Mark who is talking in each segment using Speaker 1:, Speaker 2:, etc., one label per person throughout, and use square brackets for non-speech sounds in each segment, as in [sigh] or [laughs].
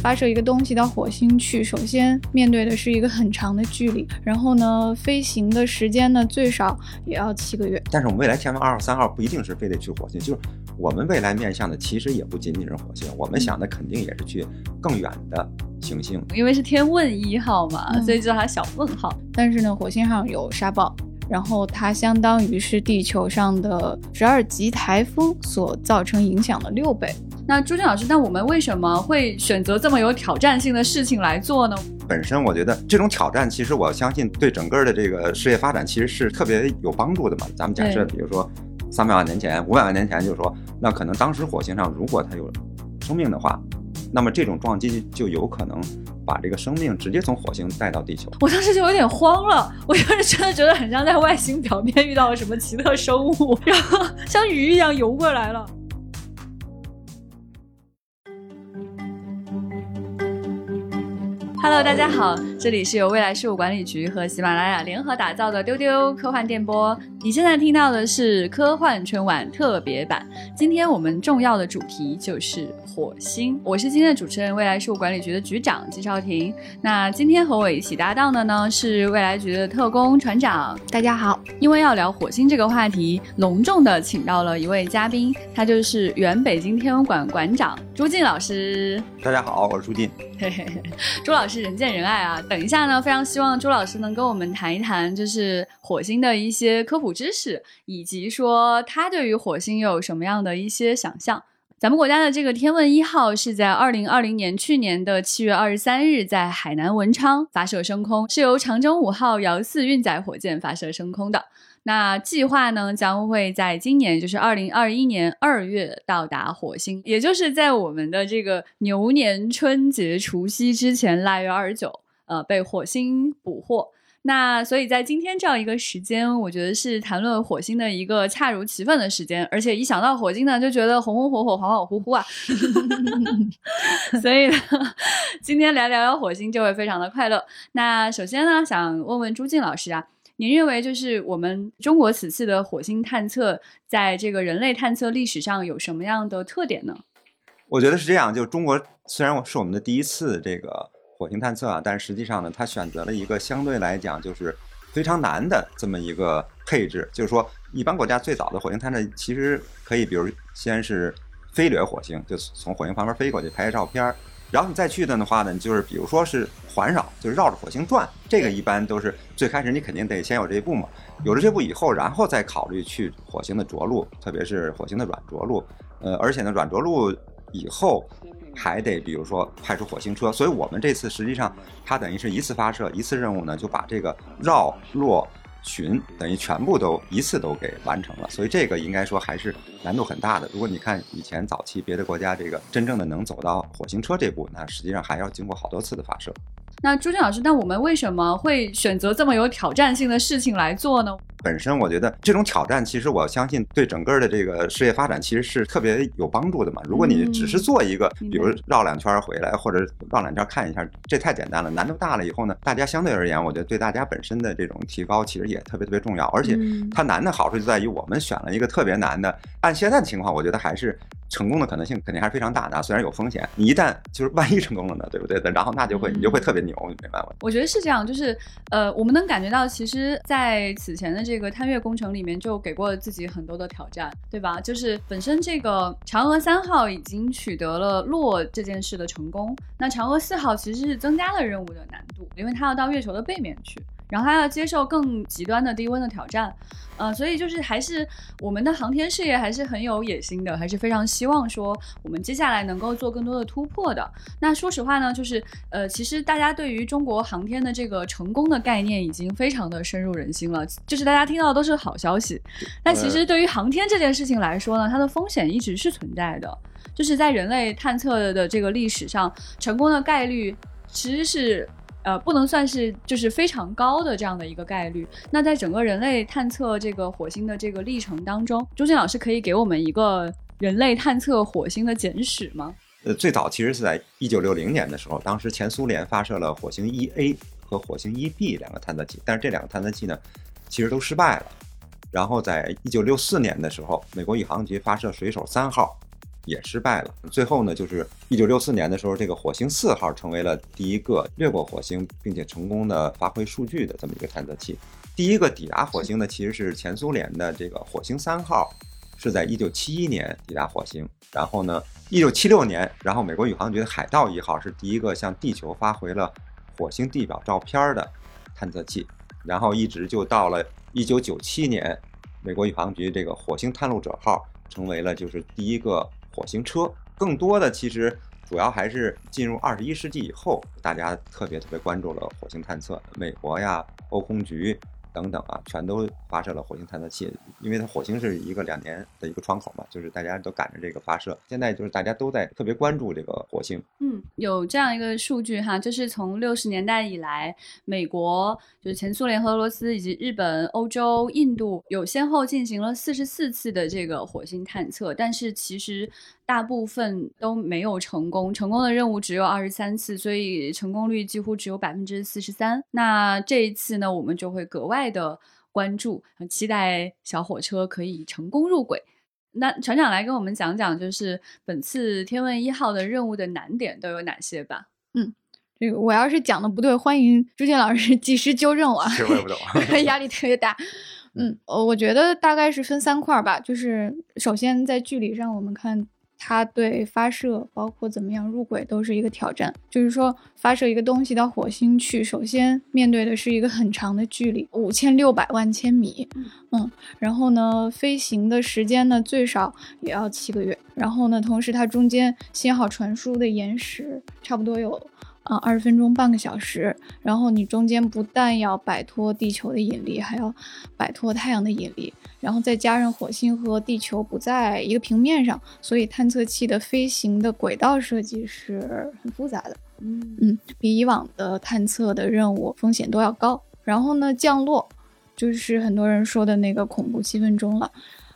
Speaker 1: 发射一个东西到火星去，首先面对的是一个很长的距离，然后呢，飞行的时间呢最少也要七个月。
Speaker 2: 但是我们未来天问二号、三号不一定是非得去火星，就是我们未来面向的其实也不仅仅是火星，我们想的肯定也是去更远的行星。
Speaker 3: 因为是天问一号嘛，
Speaker 1: 嗯
Speaker 3: 所以叫它小问号。
Speaker 1: 但是呢，火星上有沙暴，然后它相当于是地球上的十二级台风所造成影响的六倍。
Speaker 3: 那朱军老师，那我们为什么会选择这么有挑战性的事情来做呢？
Speaker 2: 本身我觉得这种挑战，其实我相信对整个的这个事业发展其实是特别有帮助的嘛。咱们假设，比如说三百万年前、五百万年前，就是说，那可能当时火星上如果它有生命的话，那么这种撞击就有可能把这个生命直接从火星带到地球。
Speaker 3: 我当时就有点慌了，我就是真的觉得很像在外星表面遇到了什么奇特生物，然后像鱼一样游过来了。Hello，大家好，这里是由未来事务管理局和喜马拉雅联合打造的丢丢科幻电波。你现在听到的是科幻春晚特别版。今天我们重要的主题就是火星。我是今天的主持人，未来事务管理局的局长季少廷。那今天和我一起搭档的呢是未来局的特工船长。
Speaker 1: 大家好，
Speaker 3: 因为要聊火星这个话题，隆重的请到了一位嘉宾，他就是原北京天文馆馆长朱进老师。
Speaker 2: 大家好，我是朱进。
Speaker 3: 嘿嘿嘿，朱老师人见人爱啊！等一下呢，非常希望朱老师能跟我们谈一谈，就是火星的一些科普知识，以及说他对于火星有什么样的一些想象。咱们国家的这个天问一号是在二零二零年去年的七月二十三日在海南文昌发射升空，是由长征五号遥四运载火箭发射升空的。那计划呢，将会在今年，就是二零二一年二月到达火星，也就是在我们的这个牛年春节除夕之前，腊月二十九，呃，被火星捕获。那所以在今天这样一个时间，我觉得是谈论火星的一个恰如其分的时间，而且一想到火星呢，就觉得红红火火、恍恍惚惚啊。[laughs] 所以呢，今天来聊聊火星就会非常的快乐。那首先呢，想问问朱静老师啊，您认为就是我们中国此次的火星探测，在这个人类探测历史上有什么样的特点呢？
Speaker 2: 我觉得是这样，就中国虽然我是我们的第一次这个火星探测啊，但是实际上呢，它选择了一个相对来讲就是非常难的这么一个配置。就是说，一般国家最早的火星探测其实可以，比如先是飞掠火星，就从火星旁边飞过去拍照片儿，然后你再去的话呢，你就是比如说是环绕，就是绕着火星转。这个一般都是最开始你肯定得先有这一步嘛，有了这步以后，然后再考虑去火星的着陆，特别是火星的软着陆。呃，而且呢，软着陆以后还得比如说派出火星车，所以我们这次实际上它等于是一次发射一次任务呢，就把这个绕落巡等于全部都一次都给完成了，所以这个应该说还是难度很大的。如果你看以前早期别的国家这个真正的能走到火星车这步，那实际上还要经过好多次的发射。
Speaker 3: 那朱静老师，那我们为什么会选择这么有挑战性的事情来做呢？
Speaker 2: 本身我觉得这种挑战，其实我相信对整个的这个事业发展其实是特别有帮助的嘛。如果你只是做一个，比如绕两圈回来，或者绕两圈看一下，这太简单了。难度大了以后呢，大家相对而言，我觉得对大家本身的这种提高其实也特别特别重要。而且
Speaker 3: 嗯
Speaker 2: 它难的好处就在于我们选了一个特别难的，按现在的情况，我觉得还是成功的可能性肯定还是非常大的，虽然有风险。你一旦就是万一成功了呢，对不对？然后那就会你就会特别牛，你明白吗？
Speaker 3: 我觉得是这样，就是呃，我们能感觉到，其实，在此前的这个探月工程里面，就给过自己很多的挑战，对吧？就是本身这个嫦娥三号已经取得了落这件事的成功，那嫦娥四号其实是增加了任务的难度，因为它要到月球的背面去。然后还要接受更极端的低温的挑战，呃，所以就是还是我们的航天事业还是很有野心的，还是非常希望说我们接下来能够做更多的突破的。那说实话呢，就是呃，其实大家对于中国航天的这个成功的概念已经非常的深入人心了，就是大家听到的都是好消息。但其实对于航天这件事情来说呢，它的风险一直是存在的，就是在人类探测的这个历史上，成功的概率其实是。呃，不能算是就是非常高的这样的一个概率。那在整个人类探测这个火星的这个历程当中，周健老师可以给我们一个人类探测火星的简史吗？
Speaker 2: 呃，最早其实是在一九六零年的时候，当时前苏联发射了火星一 A 和火星一 B 两个探测器，但是这两个探测器呢，其实都失败了。然后在一九六四年的时候，美国宇航局发射水手三号，也失败了。最后呢，就是一九六四年的时候，这个火星四号成为了第一个掠过火星并且成功的发挥数据的这么一个探测器。第一个抵达火星的其实是前苏联的这个火星三号，是在一九七一年抵达火星。然后呢，一九七六年，然后美国宇航局的海盗一号是第一个向地球发回了火星地表照片的探测器。然后一直就到了一九九七年，美国宇航局这个火星探路者号成为了就是第一个火星车。更多的其实主要还是进入二十一世纪以后，大家特别特别关注了火星探测，美国呀，欧空局。等等啊，全都发射了火星探测器，因为它火星是一个两年的一个窗口嘛，就是大家都赶着这个发射。现在就是大家都在特别关注这个火星。
Speaker 3: 嗯，有这样一个数据哈，就是从六十年代以来，美国就是前苏联和俄罗斯以及日本、欧洲、印度有先后进行了四十四次的这个火星探测，但是其实。大部分都没有成功，成功的任务只有二十三次，所以成功率几乎只有百分之四十三。那这一次呢，我们就会格外的关注，期待小火车可以成功入轨。那船长来跟我们讲讲，就是本次天问一号的任务的难点都有哪些吧？
Speaker 1: 嗯，这个我要是讲的不对，欢迎朱建老师及时纠正我。
Speaker 2: 其实我也不懂，[laughs]
Speaker 1: 压力特别大。嗯，呃，我觉得大概是分三块吧，就是首先在距离上，我们看。它对发射，包括怎么样入轨，都是一个挑战。就是说，发射一个东西到火星去，首先面对的是一个很长的距离，五千六百万千米。嗯，然后呢，飞行的时间呢，最少也要七个月。然后呢，同时它中间信号传输的延时，差不多有。啊，二十分钟半个小时，然后你中间不但要摆脱地球的引力，还要摆脱太阳的引力，然后再加上火星和地球不在一个平面上，所以探测器的飞行的轨道设计是很复杂的。嗯嗯，比以往的探测的任务风险都要高。然后呢，降落就是很多人说的那个恐怖七分钟了。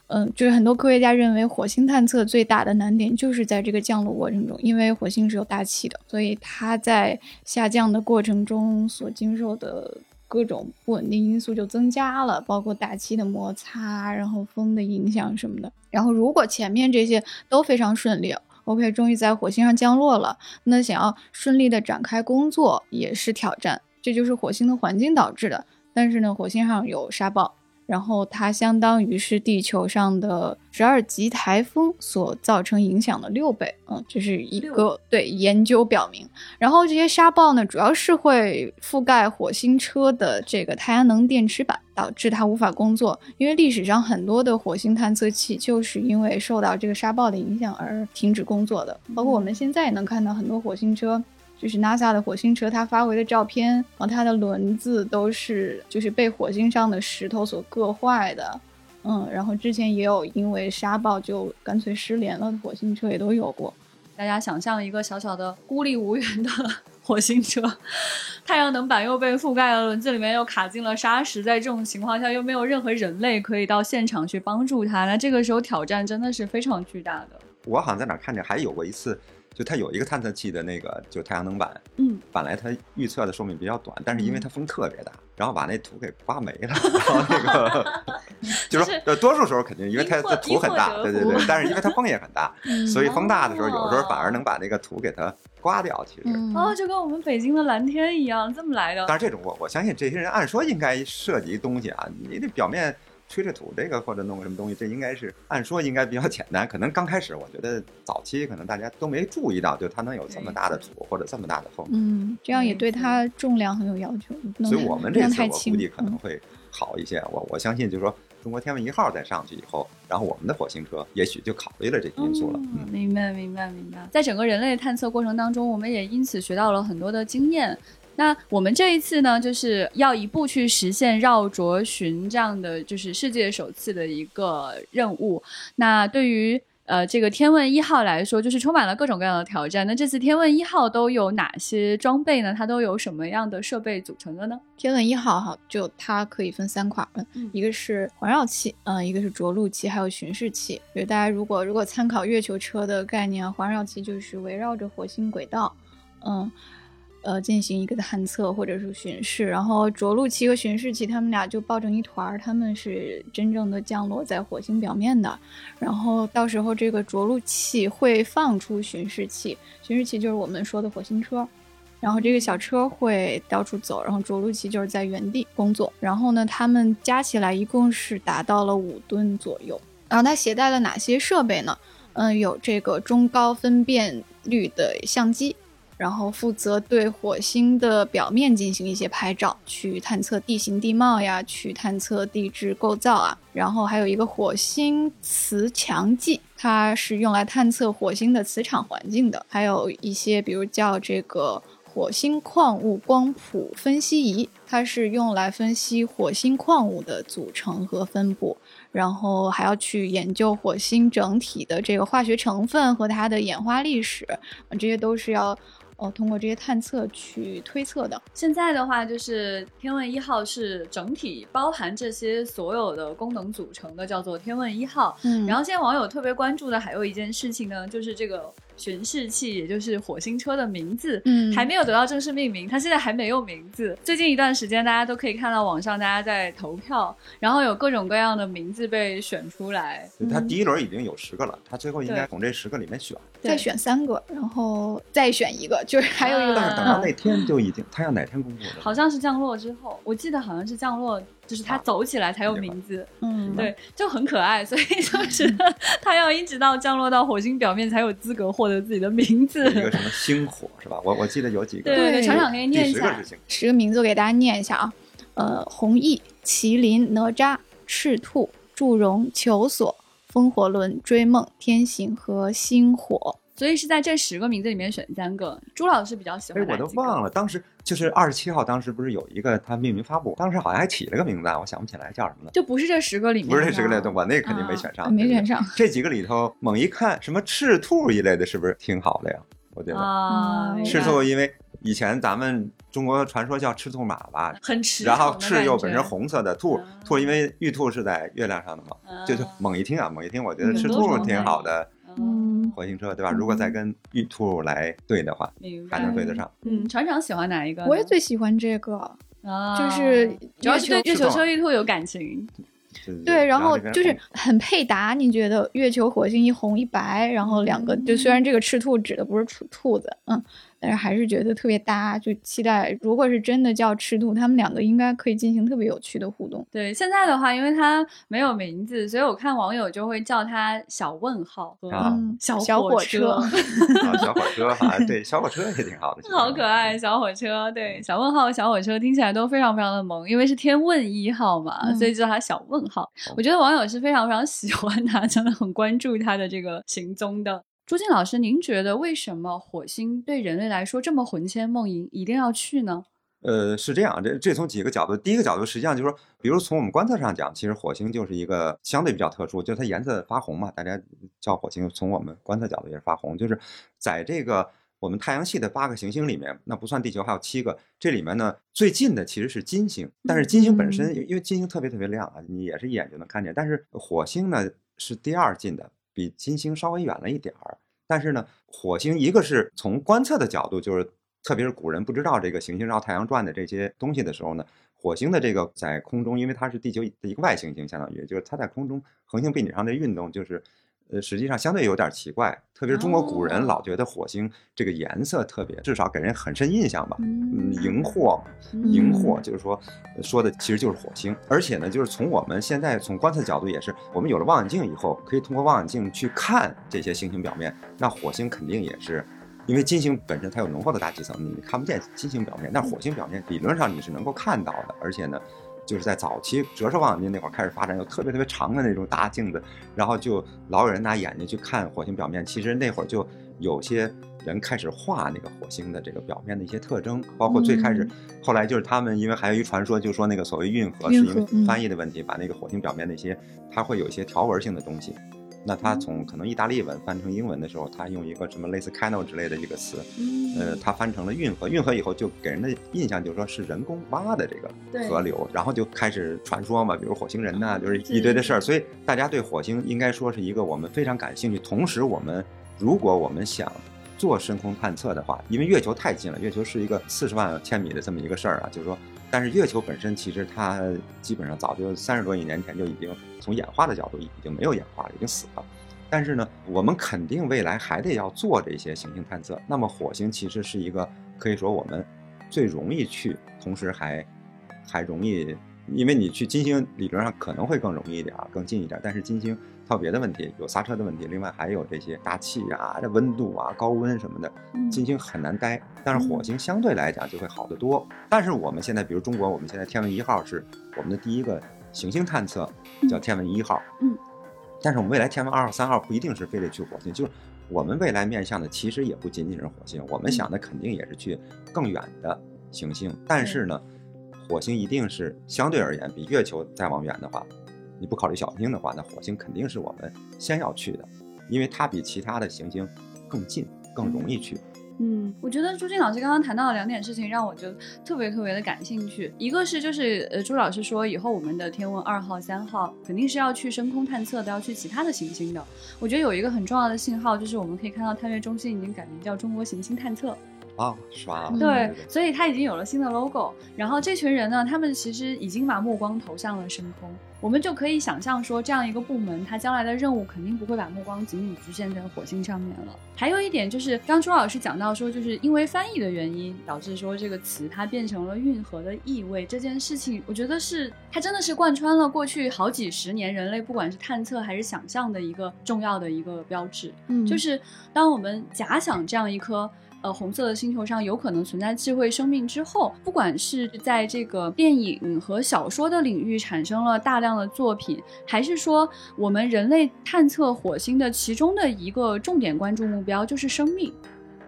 Speaker 1: 嗯，就是很多科学家认为火星探测最大的难点就是在这个降落过程中，因为火星是有大气的，所以它在下降的过程中所经受的各种不稳定因素就增加了，包括大气的摩擦，然后风的影响什么的。然后如果前面这些都非常顺利，OK，终于在火星上降落了，那想要顺利的展开工作也是挑战，这就是火星的环境导致的。但是呢，火星上有沙暴。然后它相当于是地球上的十二级台风所造成影响的六倍，嗯，这是一个对研究表明。然后这些沙暴呢，主要是会覆盖火星车的这个太阳能电池板，导致它无法工作。因为历史上很多的火星探测器就是因为受到这个沙暴的影响而停止工作的，包括我们现在也能看到很多火星车。就是 NASA 的火星车，它发回的照片，然后它的轮子都是就是被火星上的石头所硌坏的，嗯，然后之前也有因为沙暴就干脆失联了的火星车也都有过。
Speaker 3: 大家想象一个小小的孤立无援的 [laughs] 火星车，太阳能板又被覆盖了，轮子里面又卡进了沙石，在这种情况下又没有任何人类可以到现场去帮助它，那这个时候挑战真的是非常巨大的。
Speaker 2: 我好像在哪看见还有过一次。就它有一个探测器的那个，就太阳能板，
Speaker 3: 嗯，
Speaker 2: 本来它预测的寿命比较短，但是因为它风特别大，然后把那土给刮没了，然后那个，[laughs] 就是说，多数时候肯定因为它的土很大，对对对，但是因为它风也很大，[laughs] 所以风大的时候，有时候反而能把那个土给它刮掉。其实，
Speaker 3: 哦，就跟我们北京的蓝天一样，这么来的。
Speaker 2: 但是这种我我相信这些人按说应该涉及东西啊，你得表面。吹吹土这个或者弄个什么东西，这应该是按说应该比较简单。可能刚开始我觉得早期可能大家都没注意到，就它能有这么大的土或者这么大的风。
Speaker 1: 嗯，这样也对它重量很有要求。
Speaker 2: 所以我们这次我估计可能会好一些。我我相信就是说中国天问一号再上去以后，然后我们的火星车也许就考虑了这个因素了。
Speaker 3: 嗯，明白明白明白。在整个人类探测过程当中，我们也因此学到了很多的经验。那我们这一次呢，就是要一步去实现绕卓巡这样的，就是世界首次的一个任务。那对于呃这个天问一号来说，就是充满了各种各样的挑战。那这次天问一号都有哪些装备呢？它都有什么样的设备组成的呢？
Speaker 1: 天问一号哈，就它可以分三块，嗯，一个是环绕器，嗯，一个是着陆器，还有巡视器。比如大家如果如果参考月球车的概念，环绕器就是围绕着火星轨道，嗯。呃呃进行一个探测或者是巡视，然后着陆器和巡视器他们俩就抱成一团儿，他们是真正的降落在火星表面的。然后到时候这个着陆器会放出巡视器，巡视器就是我们说的火星车。然后这个小车会到处走，然后着陆器就是在原地工作。然后呢，他们加起来一共是达到了五吨左右。然后它携带了哪些设备呢？嗯，有这个中高分辨率的相机，然后负责对火星的表面进行一些拍照，去探测地形地貌呀，去探测地质构造啊。然后还有一个火星磁强计，它是用来探测火星的磁场环境的。还有一些，比如叫这个。火星矿物光谱分析仪，它是用来分析火星矿物的组成和分布，然后还要去研究火星整体的这个化学成分和它的演化历史，这些都是要。哦，通过这些探测去推测的。
Speaker 3: 现在的话，就是天问一号是整体包含这些所有的功能组成的，叫做天问一号。
Speaker 1: 嗯，
Speaker 3: 然后现在网友特别关注的还有一件事情呢，就是这个巡视器，也就是火星车的名字，
Speaker 1: 嗯，
Speaker 3: 还没有得到正式命名，它现在还没有名字。最近一段时间，大家都可以看到网上大家在投票，然后有各种各样的名字被选出来。
Speaker 2: 它第一轮已经有十个了，它最后应该从这十个里面选，
Speaker 1: 再选三个，然后再选一个。就是还有一个，
Speaker 2: 但是等到那天就已经，他要哪天公布的？
Speaker 3: 好像是降落之后，我记得好像是降落，就是他走起来才有名字。
Speaker 1: 嗯，
Speaker 3: 对，就很可爱，所以就是 [laughs] 他要一直到降落到火星表面才有资格获得自己的名字。
Speaker 2: 一个什么星火是吧？我我记得有几个。
Speaker 3: 对对，厂长可以念一下。
Speaker 1: 十个名字我给大家念一下啊，呃，红翼、麒麟、哪吒、赤兔、祝融、求索、风火轮、追梦、天行和星火。
Speaker 3: 所以是在这十个名字里面选三个。朱老师比较喜欢
Speaker 2: 哎，我都忘了，当时就是二十七号，当时不是有一个他命名发布，当时好像还起了个名字，我想不起来叫什么了。
Speaker 3: 就不是这十个里面，
Speaker 2: 不是这十个里头，我那肯定没选上，
Speaker 1: 没选上。
Speaker 2: 这几个里头，猛一看，什么赤兔一类的，是不是挺好的呀？我觉得
Speaker 3: 啊，
Speaker 2: 赤兔，因为以前咱们中国传说叫赤兔马吧，
Speaker 3: 很赤，
Speaker 2: 然后赤又本身红色的兔，兔因为玉兔是在月亮上的嘛，就是猛一听啊，猛一听，我觉得赤兔挺好的。
Speaker 1: 嗯，
Speaker 2: 火星车对吧？如果再跟玉兔来对的话，还能对得上。
Speaker 3: 嗯，船长喜欢哪一个？
Speaker 1: 我也最喜欢这个，
Speaker 3: 啊，
Speaker 1: 就是
Speaker 3: 主要是对月球车玉兔有感情。
Speaker 1: 对，然后就是很配搭。你觉得月球、火星一红一白，然后两个就虽然这个赤兔指的不是兔兔子，嗯。但是还是觉得特别搭，就期待如果是真的叫赤兔，他们两个应该可以进行特别有趣的互动。
Speaker 3: 对，现在的话，因为它没有名字，所以我看网友就会叫它小问号
Speaker 2: 啊，
Speaker 3: 小
Speaker 1: 小火
Speaker 3: 车，[laughs]
Speaker 2: 小火车哈，对，小火车也挺好的，
Speaker 3: 好可爱，小火车，对，小问号、小火车听起来都非常非常的萌，因为是天问一号嘛，所以叫它小问号。我觉得网友是非常非常喜欢它，真的很关注它的这个行踪的。朱静老师，您觉得为什么火星对人类来说这么魂牵梦萦，一定要去呢？
Speaker 2: 呃，是这样，这这从几个角度。第一个角度，实际上就是说，比如从我们观测上讲，其实火星就是一个相对比较特殊，就是它颜色发红嘛，大家叫火星，从我们观测角度也是发红。就是在这个我们太阳系的八个行星里面，那不算地球，还有七个，这里面呢最近的其实是金星，但是金星本身因为金星特别特别亮啊，你也是一眼就能看见，但是火星呢是第二近的。比金星稍微远了一点儿，但是呢，火星一个是从观测的角度，就是特别是古人不知道这个行星绕太阳转的这些东西的时候呢，火星的这个在空中，因为它是地球的一个外行星，相当于就是它在空中恒星背景上的运动，就是。呃，实际上相对有点奇怪，特别是中国古人老觉得火星这个颜色特别，至少给人很深印象吧。嗯，荧惑，荧惑，就是说说的其实就是火星。而且呢，就是从我们现在从观测角度也是，我们有了望远镜以后，可以通过望远镜去看这些星星表面。那火星肯定也是，因为金星本身它有浓厚的大气层，你看不见金星表面，但火星表面理论上你是能够看到的，而且呢。就是在早期折射望远镜那会儿开始发展，有特别特别长的那种大镜子，然后就老有人拿眼睛去看火星表面。其实那会儿就有些人开始画那个火星的这个表面的一些特征，包括最开始，后来就是他们因为还有一传说，就说那个所谓运河是因为翻译的问题，把那个火星表面那些它会有一些条纹性的东西。那他从可能意大利文翻成英文的时候，他用一个什么类似 canal 之类的一个词，呃，他翻成了运河。运河以后就给人的印象就是说是人工挖的这个河流，然后就开始传说嘛，比如火星人呐，就是一堆的事儿。所以大家对火星应该说是一个我们非常感兴趣。同时，我们如果我们想做深空探测的话，因为月球太近了，月球是一个四十万千米的这么一个事儿啊，就是说，但是月球本身其实它基本上早就三十多亿年前就已经从演化的角度已经没有演化了，已经死了。但是呢，我们肯定未来还得要做这些行星探测。那么火星其实是一个可以说我们最容易去，同时还还容易，因为你去金星理论上可能会更容易一点，更近一点。但是金星它有别的问题，有刹车的问题，另外还有这些大气啊、这温度啊、高温什么的，金星很难待。但是火星相对来讲就会好得多。但是我们现在，比如中国，我们现在天文一号是我们的第一个行星探测，叫天文一号。
Speaker 3: 嗯。
Speaker 2: 但是我们未来天文二号、三号不一定是非得去火星，就是我们未来面向的其实也不仅仅是火星，我们想的肯定也是去更远的行星。但是呢，火星一定是相对而言比月球再往远的话，你不考虑小行星的话，那火星肯定是我们先要去的，因为它比其他的行星更近，更容易去。
Speaker 3: 嗯，我觉得朱静老师刚刚谈到的两点事情让我就特别特别的感兴趣。一个是就是呃，朱老师说以后我们的天文二号、三号肯定是要去深空探测的，要去其他的行星的。我觉得有一个很重要的信号就是我们可以看到探月中心已经改名叫中国行星探测。
Speaker 2: 啊，是吧？
Speaker 3: 对，所以他已经有了新的 logo。然后这群人呢，他们其实已经把目光投向了深空。我们就可以想象说，这样一个部门，它将来的任务肯定不会把目光仅仅局限在火星上面了。还有一点就是，刚朱老师讲到说，就是因为翻译的原因，导致说这个词它变成了运河的意味。这件事情，我觉得是它真的是贯穿了过去好几十年人类不管是探测还是想象的一个重要的一个标志。嗯，就是当我们假想这样一颗。呃，红色的星球上有可能存在智慧生命之后，不管是在这个电影和小说的领域产生了大量的作品，还是说我们人类探测火星的其中的一个重点关注目标就是生命。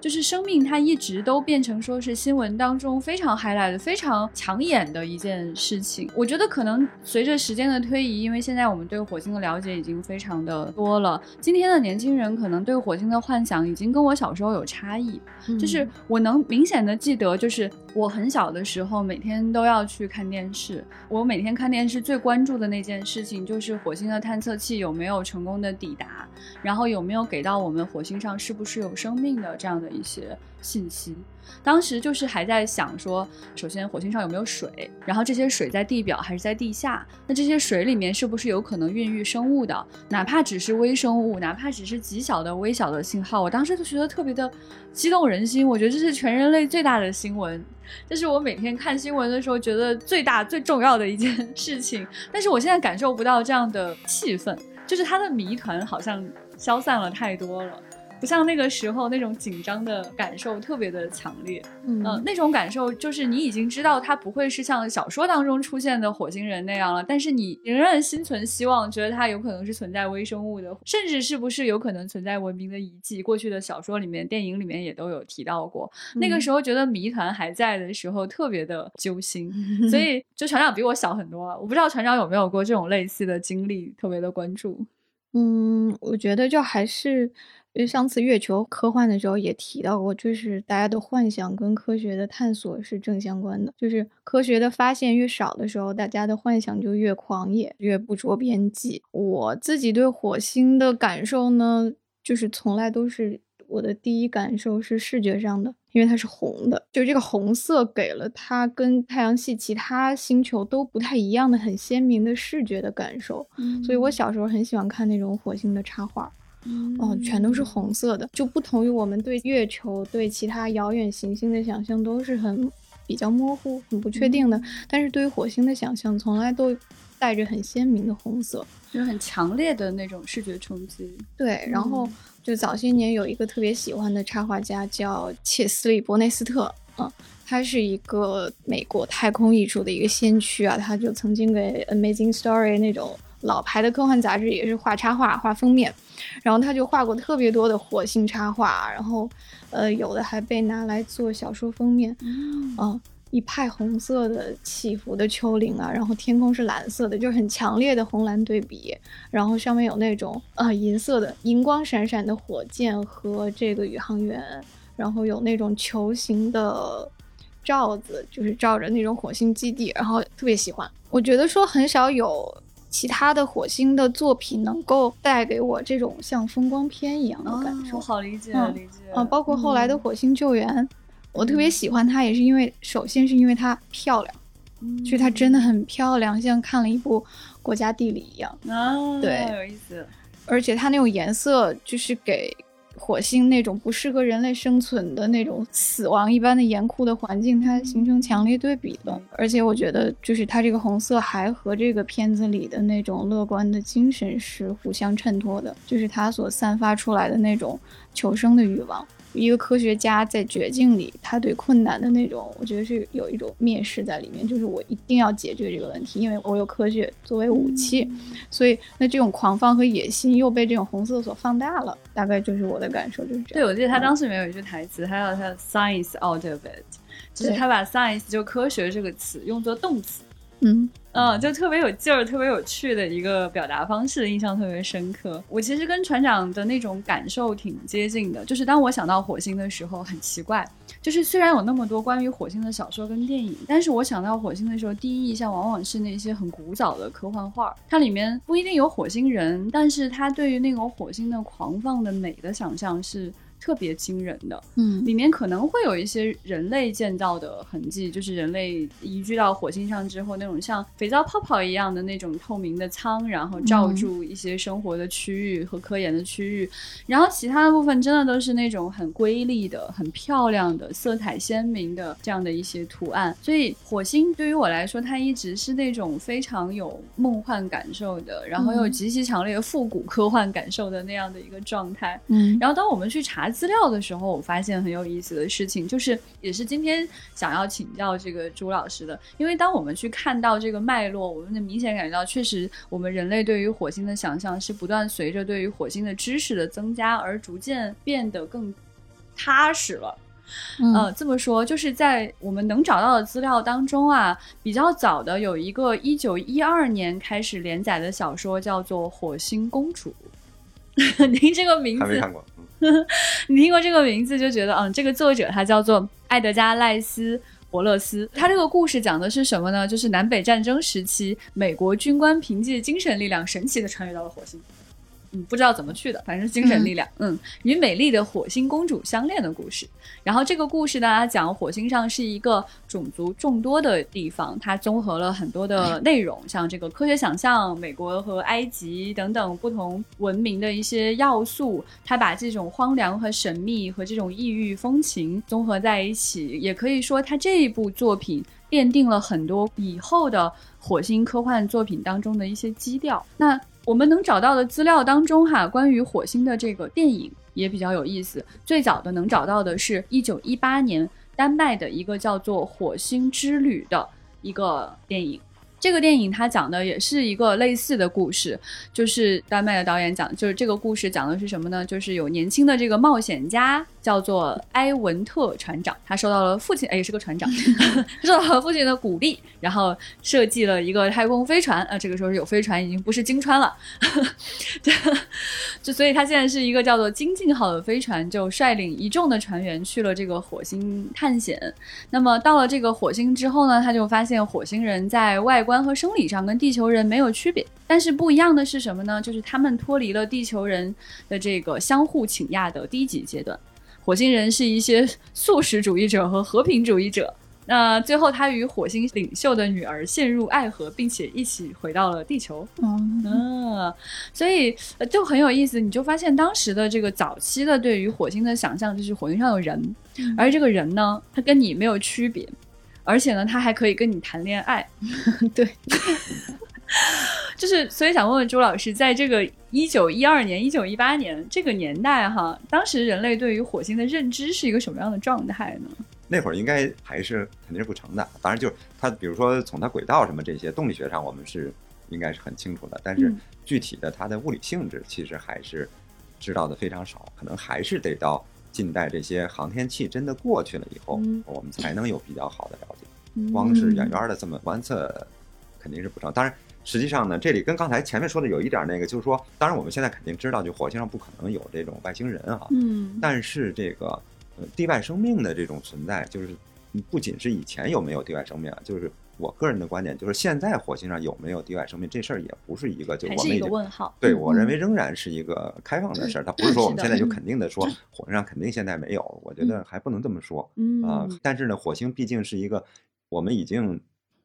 Speaker 3: 就是生命，它一直都变成说是新闻当中非常 highlight、非常抢眼的一件事情。我觉得可能随着时间的推移，因为现在我们对火星的了解已经非常的多了，今天的年轻人可能对火星的幻想已经跟我小时候有差异。就是我能明显的记得，就是我很小的时候，每天都要去看电视。我每天看电视最关注的那件事情，就是火星的探测器有没有成功的抵达，然后有没有给到我们火星上是不是有生命的这样的一些信息。当时就是还在想说，首先火星上有没有水，然后这些水在地表还是在地下？那这些水里面是不是有可能孕育生物的？哪怕只是微生物，哪怕只是极小的、微小的信号，我当时就觉得特别的激动人心。我觉得这是全人类最大的新闻，这是我每天看新闻的时候觉得最大最重要的一件 [laughs] 事情。但是我现在感受不到这样的气氛，就是它的谜团好像消散了太多了。不像那个时候那种紧张的感受特别的强烈，嗯，那种感受就是你已经知道它不会是像小说当中出现的火星人那样了，但是你仍然心存希望，觉得它有可能是存在微生物的，甚至是不是有可能存在文明的遗迹。过去的小说里面、电影里面也都有提到过。那个时候觉得谜团还在的时候，特别的揪心。[laughs] 所以，就船长比我小很多，我不知道船长有没有过这种类似的经历，特别的关注。
Speaker 1: 嗯，我觉得就还是。因为上次月球科幻的时候也提到过，就是大家的幻想跟科学的探索是正相关的。就是科学的发现越少的时候，大家的幻想就越狂野，越不着边际。我自己对火星的感受呢，就是从来都是我的第一感受是视觉上的，因为它是红的，就这个红色给了它跟太阳系其他星球都不太一样的很鲜明的视觉的感受。嗯所以我小时候很喜欢看那种火星的插画。哦，全都是红色的，就不同于我们对月球、对其他遥远行星的想象都是很比较模糊、很不确定的。但是对于火星的想象，从来都带着很鲜明的红色，
Speaker 3: 就是很强烈的那种视觉冲击。
Speaker 1: 对，然后就早些年有一个特别喜欢的插画家叫切斯利·伯内斯特，嗯，他是一个美国太空艺术的一个先驱啊，他就曾经给《Amazing Story》那种。老牌的科幻杂志也是画插画、画封面，然后他就画过特别多的火星插画，然后，呃，有的还被拿来做小说封面。嗯，一派红色的起伏的丘陵啊，然后天空是蓝色的，就是很强烈的红蓝对比，然后上面有那种啊银色的银光闪闪的火箭和这个宇航员，然后有那种球形的罩子，就是罩着那种火星基地，然后特别喜欢。我觉得说很少有。其他的火星的作品能够带给我这种像风光片一样的感受。
Speaker 3: 我好理解，
Speaker 1: 嗯
Speaker 3: 理解。
Speaker 1: 啊，包括后来的
Speaker 3: 嗯
Speaker 1: 火星救援，我特别喜欢它，也是因为首先是因为它漂亮，
Speaker 3: 嗯
Speaker 1: 就是它真的很漂亮，像看了一部国家地理一样，
Speaker 3: 啊，
Speaker 1: 对
Speaker 3: 有意思。
Speaker 1: 而且它那种颜色就是给火星那种不适合人类生存的那种死亡一般的严酷的环境，它形成强烈对比的。而且我觉得，就是它这个红色还和这个片子里的那种乐观的精神是互相衬托的，就是它所散发出来的那种求生的欲望。一个科学家在绝境里，他对困难的那种，我觉得是有一种蔑视在里面，就是我一定要解决这个问题，因为我有科学作为武器。所以那这种狂放和野心又被这种红色所放大了，大概就是我的感受就是这样对，
Speaker 3: 我记得他
Speaker 1: 嗯
Speaker 3: 当时里面有一句台词，他叫他 science out of it，就是他把 science 就科学这个词用作动词。
Speaker 1: 嗯。
Speaker 3: 嗯，就特别有劲儿、特别有趣的一个表达方式，印象特别深刻。我其实跟船长的那种感受挺接近的，就是当我想到火星的时候，很奇怪，就是虽然有那么多关于火星的小说跟电影，但是我想到火星的时候，第一印象往往是那些很古早的科幻画，它里面不一定有火星人，但是它对于那种火星的狂放的美的想象是特别惊人的。
Speaker 1: 嗯
Speaker 3: 里面可能会有一些人类建造的痕迹，就是人类移居到火星上之后，那种像肥皂泡泡一样的那种透明的舱，然后罩住一些生活的区域和科研的区域。然后其他的部分真的都是那种很瑰丽的、很漂亮的、色彩鲜明的这样的一些图案。所以火星对于我来说，它一直是那种非常有梦幻感受的，然后又极其强烈的复古科幻感受的那样的一个状态。
Speaker 1: 嗯
Speaker 3: 然后当我们去查资料的时候，我发现很有意思的事情，就是也是今天想要请教这个朱老师的，因为当我们去看到这个脉络，我们能明显感觉到，确实我们人类对于火星的想象是不断随着对于火星的知识的增加而逐渐变得更踏实了。
Speaker 1: 嗯
Speaker 3: 呃，这么说，就是在我们能找到的资料当中啊，比较早的有一个一九一二年开始连载的小说，叫做《火星公主》。[laughs] 您这个名字
Speaker 2: 还没看过。嗯 [laughs]
Speaker 3: 你听过这个名字就觉得，嗯，这个作者他叫做埃德加·赖斯·伯勒斯。他这个故事讲的是什么呢？就是南北战争时期，美国军官凭借精神力量神奇的穿越到了火星。嗯，不知道怎么去的，反正精神力量。嗯，与美丽的火星公主相恋的故事。然后这个故事呢，它讲火星上是一个种族众多的地方，它综合了很多的内容，像这个科学想象、美国和埃及等等不同文明的一些要素。它把这种荒凉和神秘和这种异域风情综合在一起，也可以说它这一部作品奠定了很多以后的火星科幻作品当中的一些基调。那我们能找到的资料当中，哈，关于火星的这个电影也比较有意思。最早的能找到的是一九一八年丹麦的一个叫做《火星之旅》的一个电影。这个电影它讲的也是一个类似的故事，就是丹麦的导演讲，就是这个故事讲的是什么呢？就是有年轻的这个冒险家叫做埃文特船长，他受到了父亲，哎，也是个船长，[laughs] 受到了父亲的鼓励，然后设计了一个太空飞船。呃，这个时候有飞船，已经不是鲸川了，[laughs] 对，就所以他现在是一个叫做金进号的飞船，就率领一众的船员去了这个火星探险。那么到了这个火星之后呢，他就发现火星人在外观和生理上跟地球人没有区别，但是不一样的是什么呢？就是他们脱离了地球人的这个相互倾轧的低级阶段。火星人是一些素食主义者和和平主义者。那最后，他与火星领袖的女儿陷入爱河，并且一起回到了地球。
Speaker 1: 嗯
Speaker 3: 嗯，所以呃就很有意思，你就发现当时的这个早期的对于火星的想象，就是火星上有人，而这个人呢，他跟你没有区别，而且呢，他还可以跟你谈恋爱。[laughs] 对，[laughs] 就是所以想问问朱老师，在这个一九一二年、一九一八年这个年代哈，当时人类对于火星的认知是一个什么样的状态呢？
Speaker 2: 那会儿应该还是肯定是不成的，当然就是它，比如说从它轨道什么这些动力学上，我们是应该是很清楚的，但是
Speaker 3: 嗯
Speaker 2: 具体的它的物理性质其实还是知道的非常少，可能还是得到近代这些航天器真的过去了以后，
Speaker 3: 嗯
Speaker 2: 我们才能有比较好的了解。
Speaker 3: 嗯
Speaker 2: 光是远远的这么观测，肯定是不成。当然，实际上呢，这里跟刚才前面说的有一点那个，就是说，当然我们现在肯定知道，就火星上不可能有这种外星人啊，
Speaker 3: 嗯
Speaker 2: 但是这个呃地外生命的这种存在，就是不仅是以前有没有地外生命啊，就是我个人的观点就是，现在火星上有没有地外生命这事儿也不是一个，就我们已经
Speaker 3: 问号。
Speaker 2: 对
Speaker 3: 嗯
Speaker 2: 我认为仍然是一个开放的事儿，它不是说我们现在就肯定的说火星上肯定现在没有，我觉得还不能这么说
Speaker 3: 嗯
Speaker 2: 啊。但是呢，火星毕竟是一个我们已经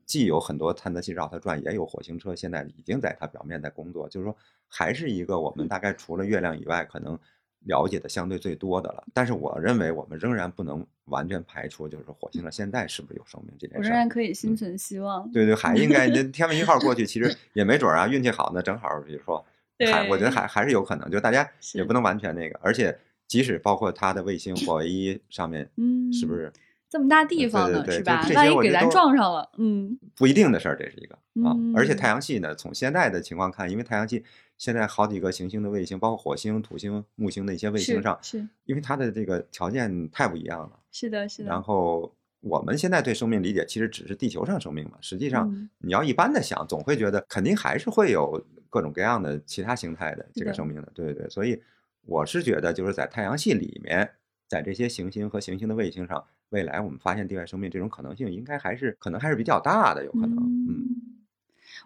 Speaker 2: 既有很多探测器绕它转，也有火星车现在已经在它表面在工作，就是说还是一个我们大概除了月亮以外可能了解的相对最多的了。但是我认为我们仍然不能完全排除，就是火星上现在是不是有生命这件事。
Speaker 3: 我仍然可以心存希望。
Speaker 2: 对对，还应该那天问一号过去，其实 [laughs] 也没准儿啊，运气好呢，正好比如说，还我觉得还还是有可能，就大家也不能完全那个，而且即使包括它的卫星火卫 [coughs] 一上面，
Speaker 3: 嗯，
Speaker 2: 是不是
Speaker 3: 这么大地方呢？
Speaker 2: 对对就
Speaker 3: 是吧？万一给咱撞上了，嗯，
Speaker 2: 不一定的事儿，这是一个啊。而且
Speaker 3: 嗯
Speaker 2: 太阳系呢，从现在的情况看，因为太阳系现在好几个行星的卫星，包括火星、土星、木星的一些卫星上，
Speaker 3: 是
Speaker 2: 因为它的这个条件太不一样了。
Speaker 3: 是的，是的。
Speaker 2: 然后我们现在对生命理解其实只是地球上生命嘛，实际上
Speaker 3: 嗯
Speaker 2: 你要一般的想，总会觉得肯定还是会有各种各样的其他形态的这个生命的，对对对。所以我是觉得就是在太阳系里面，在这些行星和行星的卫星上，未来我们发现地外生命这种可能性应该还是可能还是比较大的，有可能，嗯。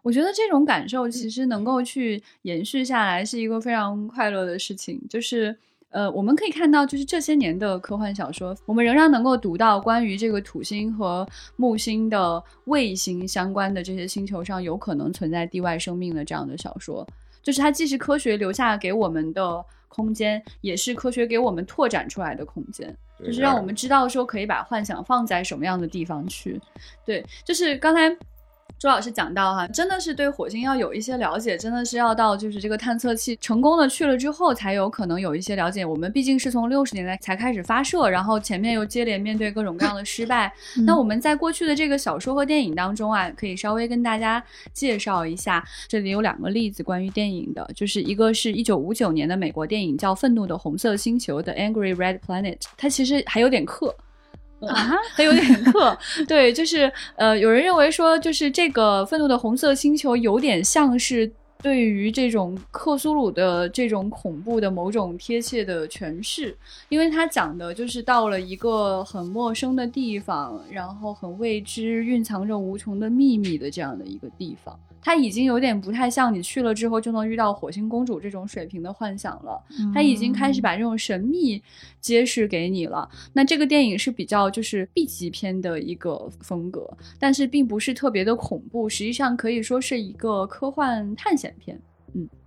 Speaker 3: 我觉得这种感受其实能够去延续下来，是一个非常快乐的事情。就是，呃，我们可以看到，就是这些年的科幻小说，我们仍然能够读到关于这个土星和木星的卫星相关的这些星球上有可能存在地外生命的这样的小说。就是它既是科学留下给我们的空间，也是科学给我们拓展出来的空间。就是让我们知道说可以把幻想放在什么样的地方去。对，就是刚才。周老师讲到哈，真的是对火星要有一些了解，真的是要到就是这个探测器成功的去了之后，才有可能有一些了解。我们毕竟是从六十年代才开始发射，然后前面又接连面对各种各样的失败。
Speaker 1: 嗯
Speaker 3: 那我们在过去的这个小说和电影当中啊，可以稍微跟大家介绍一下。这里有两个例子关于电影的，就是一个是一九五九年的美国电影叫《愤怒的红色星球》的 Angry Red Planet，它其实还有点克。
Speaker 1: 啊，
Speaker 3: 它有点克，[laughs] 对，就是呃，有人认为说，就是这个愤怒的红色星球有点像是对于这种克苏鲁的这种恐怖的某种贴切的诠释，因为它讲的就是到了一个很陌生的地方，然后很未知、蕴藏着无穷的秘密的这样的一个地方。它已经有点不太像你去了之后就能遇到火星公主这种水平的幻想了，它已经开始把这种神秘揭示给你了。那这个电影是比较就是 B 级片的一个风格，但是并不是特别的恐怖，实际上可以说是一个科幻探险片。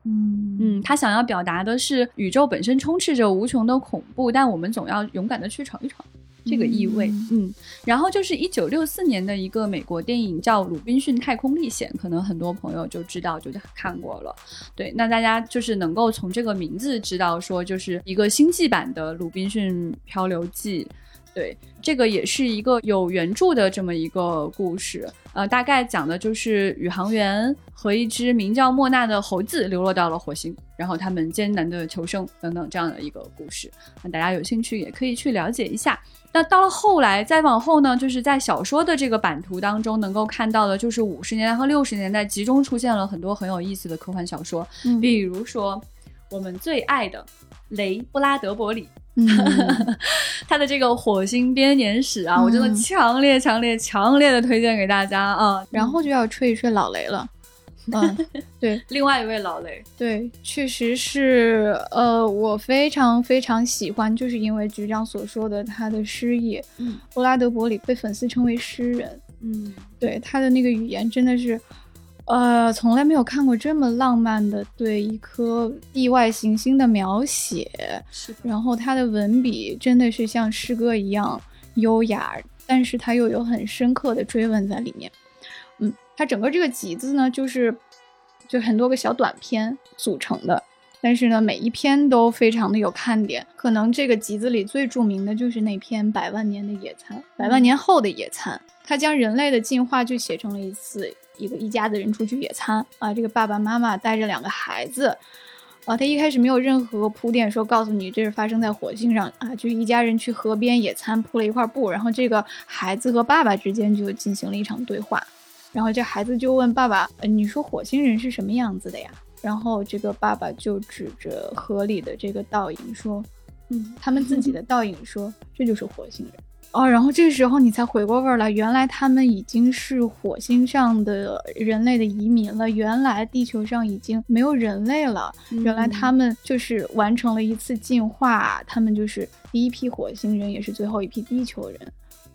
Speaker 1: 嗯
Speaker 3: 嗯，他想要表达的是宇宙本身充斥着无穷的恐怖，但我们总要勇敢的去闯一闯。这个意味，嗯，然后就是一九六四年的一个美国电影叫《鲁滨逊太空历险》，可能很多朋友就知道，就看过了。对，那大家就是能够从这个名字知道，说就是一个星际版的《鲁滨逊漂流记》。对，这个也是一个有原著的这么一个故事，呃，大概讲的就是宇航员和一只名叫莫娜的猴子流落到了火星，然后他们艰难的求生等等这样的一个故事。那大家有兴趣也可以去了解一下。那到了后来，再往后呢，就是在小说的这个版图当中，能够看到的就是五十年代和六十年代集中出现了很多很有意思的科幻小说，
Speaker 1: 嗯
Speaker 3: 比如说我们最爱的雷布拉德伯里。
Speaker 1: 嗯。[laughs]
Speaker 3: 他的这个《火星编年史》啊，我真的
Speaker 1: 嗯。
Speaker 3: 强烈、强烈、强烈的推荐给大家啊！
Speaker 1: 然后就要吹一吹老雷了。[laughs] 嗯，对。
Speaker 3: 另外一位老雷，
Speaker 1: 对，确实是，呃，我非常非常喜欢，就是因为局长所说的他的诗意，
Speaker 3: 嗯。
Speaker 1: 布拉德伯里被粉丝称为诗人，
Speaker 3: 嗯。
Speaker 1: 对他的那个语言真的是，呃，从来没有看过这么浪漫的对一颗地外行星的描写，
Speaker 3: 是，
Speaker 1: 然后他的文笔真的是像诗歌一样优雅，但是他又有很深刻的追问在里面。嗯，它整个这个集子呢，就是就很多个小短篇组成的，但是呢，每一篇都非常的有看点。可能这个集子里最著名的就是那篇《百万年的野餐》，百万年后的野餐，它将人类的进化就写成了一次一个一家子人出去野餐啊，这个爸爸妈妈带着两个孩子。啊，他一开始没有任何铺垫，说告诉你这是发生在火星上啊，就一家人去河边野餐，铺了一块布，然后这个孩子和爸爸之间就进行了一场对话，然后这孩子就问爸爸，呃、你说火星人是什么样子的呀？然后这个爸爸就指着河里的这个倒影说，
Speaker 3: 嗯
Speaker 1: 他们自己的倒影说，这就是火星人。哦，然后这个时候你才回过味儿来，原来他们已经是火星上的人类的移民了，原来地球上已经没有人类了，原来他们就是完成了一次进化，他们就是第一批火星人，也是最后一批地球人。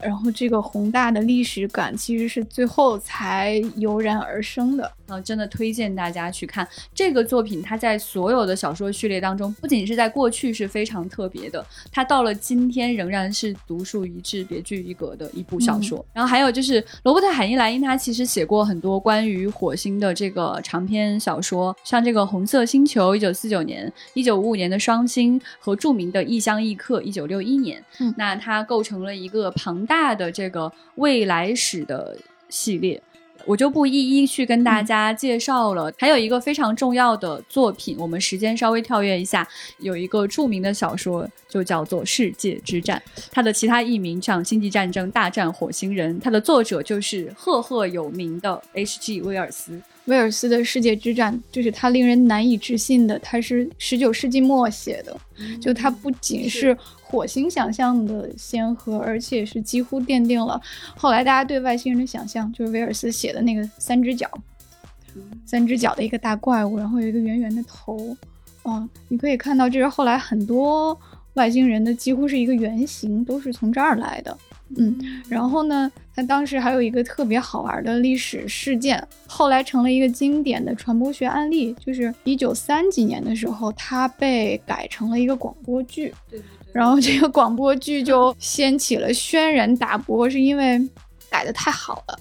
Speaker 1: 然后这个宏大的历史感其实是最后才油然而生的。
Speaker 3: 啊，真的推荐大家去看这个作品。它在所有的小说序列当中，不仅是在过去是非常特别的，它到了今天仍然是独树一帜、别具一格的一部小说。然后还有就是罗伯特·海因莱因，他其实写过很多关于火星的这个长篇小说，像这个《红色星球》（一九四九年）、一九五五年的《双星》和著名的《异乡异客》（一九六一年）。
Speaker 1: 嗯，
Speaker 3: 那它构成了一个庞大的这个未来史的系列。我就不一一去跟大家介绍了。还有一个非常重要的作品，我们时间稍微跳跃一下，有一个著名的小说就叫做《世界之战》，它的其他译名像《星际战争：大战火星人》，它的作者就是赫赫有名的 H.G. 威尔斯。
Speaker 1: 威尔斯的《世界之战》就是他令人难以置信的，他是十九世纪末写的，就他不仅是火星想象的先河，而且是几乎奠定了后来大家对外星人的想象，就是威尔斯写的那个三只脚，三只脚的一个大怪物，然后有一个圆圆的头，啊，你可以看到这是后来很多外星人的几乎是一个原型，都是从这儿来的。嗯，然后呢，他当时还有一个特别好玩的历史事件，后来成了一个经典的传播学案例，就是一九三几年的时候，他被改成了一个广播剧。
Speaker 3: 对对对。
Speaker 1: 然后这个广播剧就掀起了轩然大波，是因为改的太好了。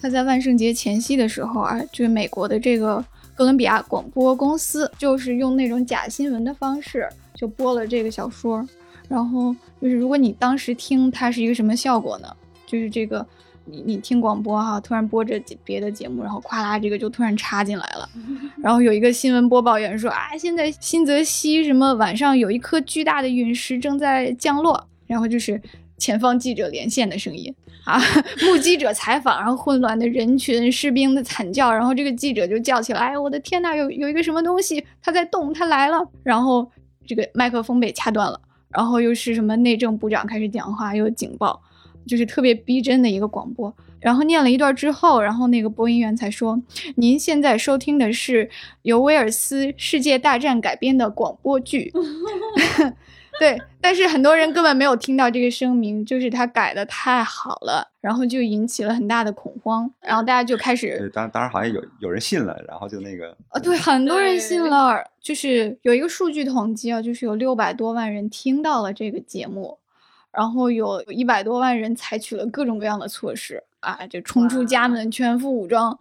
Speaker 1: 他在万圣节前夕的时候啊，就是美国的这个哥伦比亚广播公司，就是用那种假新闻的方式就播了这个小说。然后就是，如果你当时听它是一个什么效果呢？就是这个，你你听广播哈，突然播着别的节目，然后咵啦，这个就突然插进来了。[laughs] 然后有一个新闻播报员说啊，现在新泽西什么晚上有一颗巨大的陨石正在降落。然后就是前方记者连线的声音啊，[laughs] 目击者采访，然后混乱的人群，士兵的惨叫，然后这个记者就叫起来，哎，我的天呐，有有一个什么东西，它在动，它来了。然后这个麦克风被掐断了。然后又是什么内政部长开始讲话，又警报，就是特别逼真的一个广播。然后念了一段之后，然后那个播音员才说：“您现在收听的是由威尔斯《世界大战》改编的广播剧。[laughs] ”对，但是很多人根本没有听到这个声明，就是他改的太好了，然后就引起了很大的恐慌，然后大家就开始，
Speaker 2: 对，当当然好像有有人信了，然后就那个，
Speaker 1: 啊，对，很多人信了，就是有一个数据统计啊，就是有六百多万人听到了这个节目，然后有一百多万人采取了各种各样的措施啊，就冲出家门，全副武装，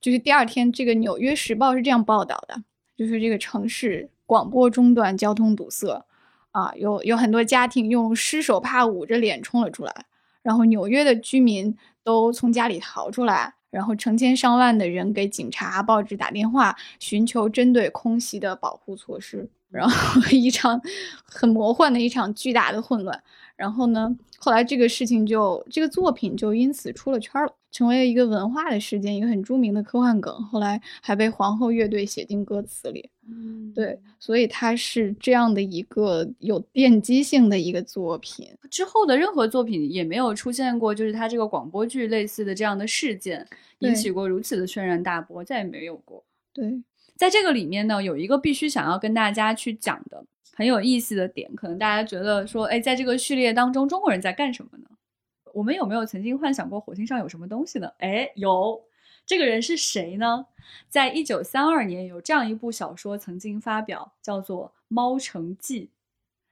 Speaker 1: 就是第二天，这个《纽约时报》是这样报道的，就是这个城市广播中断，交通堵塞。啊，有有很多家庭用湿手帕捂着脸冲了出来，然后纽约的居民都从家里逃出来，然后成千上万的人给警察、报纸打电话，寻求针对空袭的保护措施，然后 [laughs] 一场很魔幻的一场巨大的混乱。然后呢，后来这个事情就这个作品就因此出了圈了。成为了一个文化的事件，一个很著名的科幻梗，后来还被皇后乐队写进歌词里。
Speaker 3: 嗯，
Speaker 1: 对，所以它是这样的一个有奠基性的一个作品。
Speaker 3: 之后的任何作品也没有出现过，就是它这个广播剧类似的这样的事件，引起过如此的轩然大波，再也没有过。
Speaker 1: 对，
Speaker 3: 在这个里面呢，有一个必须想要跟大家去讲的很有意思的点，可能大家觉得说，哎，在这个序列当中，中国人在干什么呢？我们有没有曾经幻想过火星上有什么东西呢？哎，有，这个人是谁呢？在一九三二年，有这样一部小说曾经发表，叫做《猫城记》。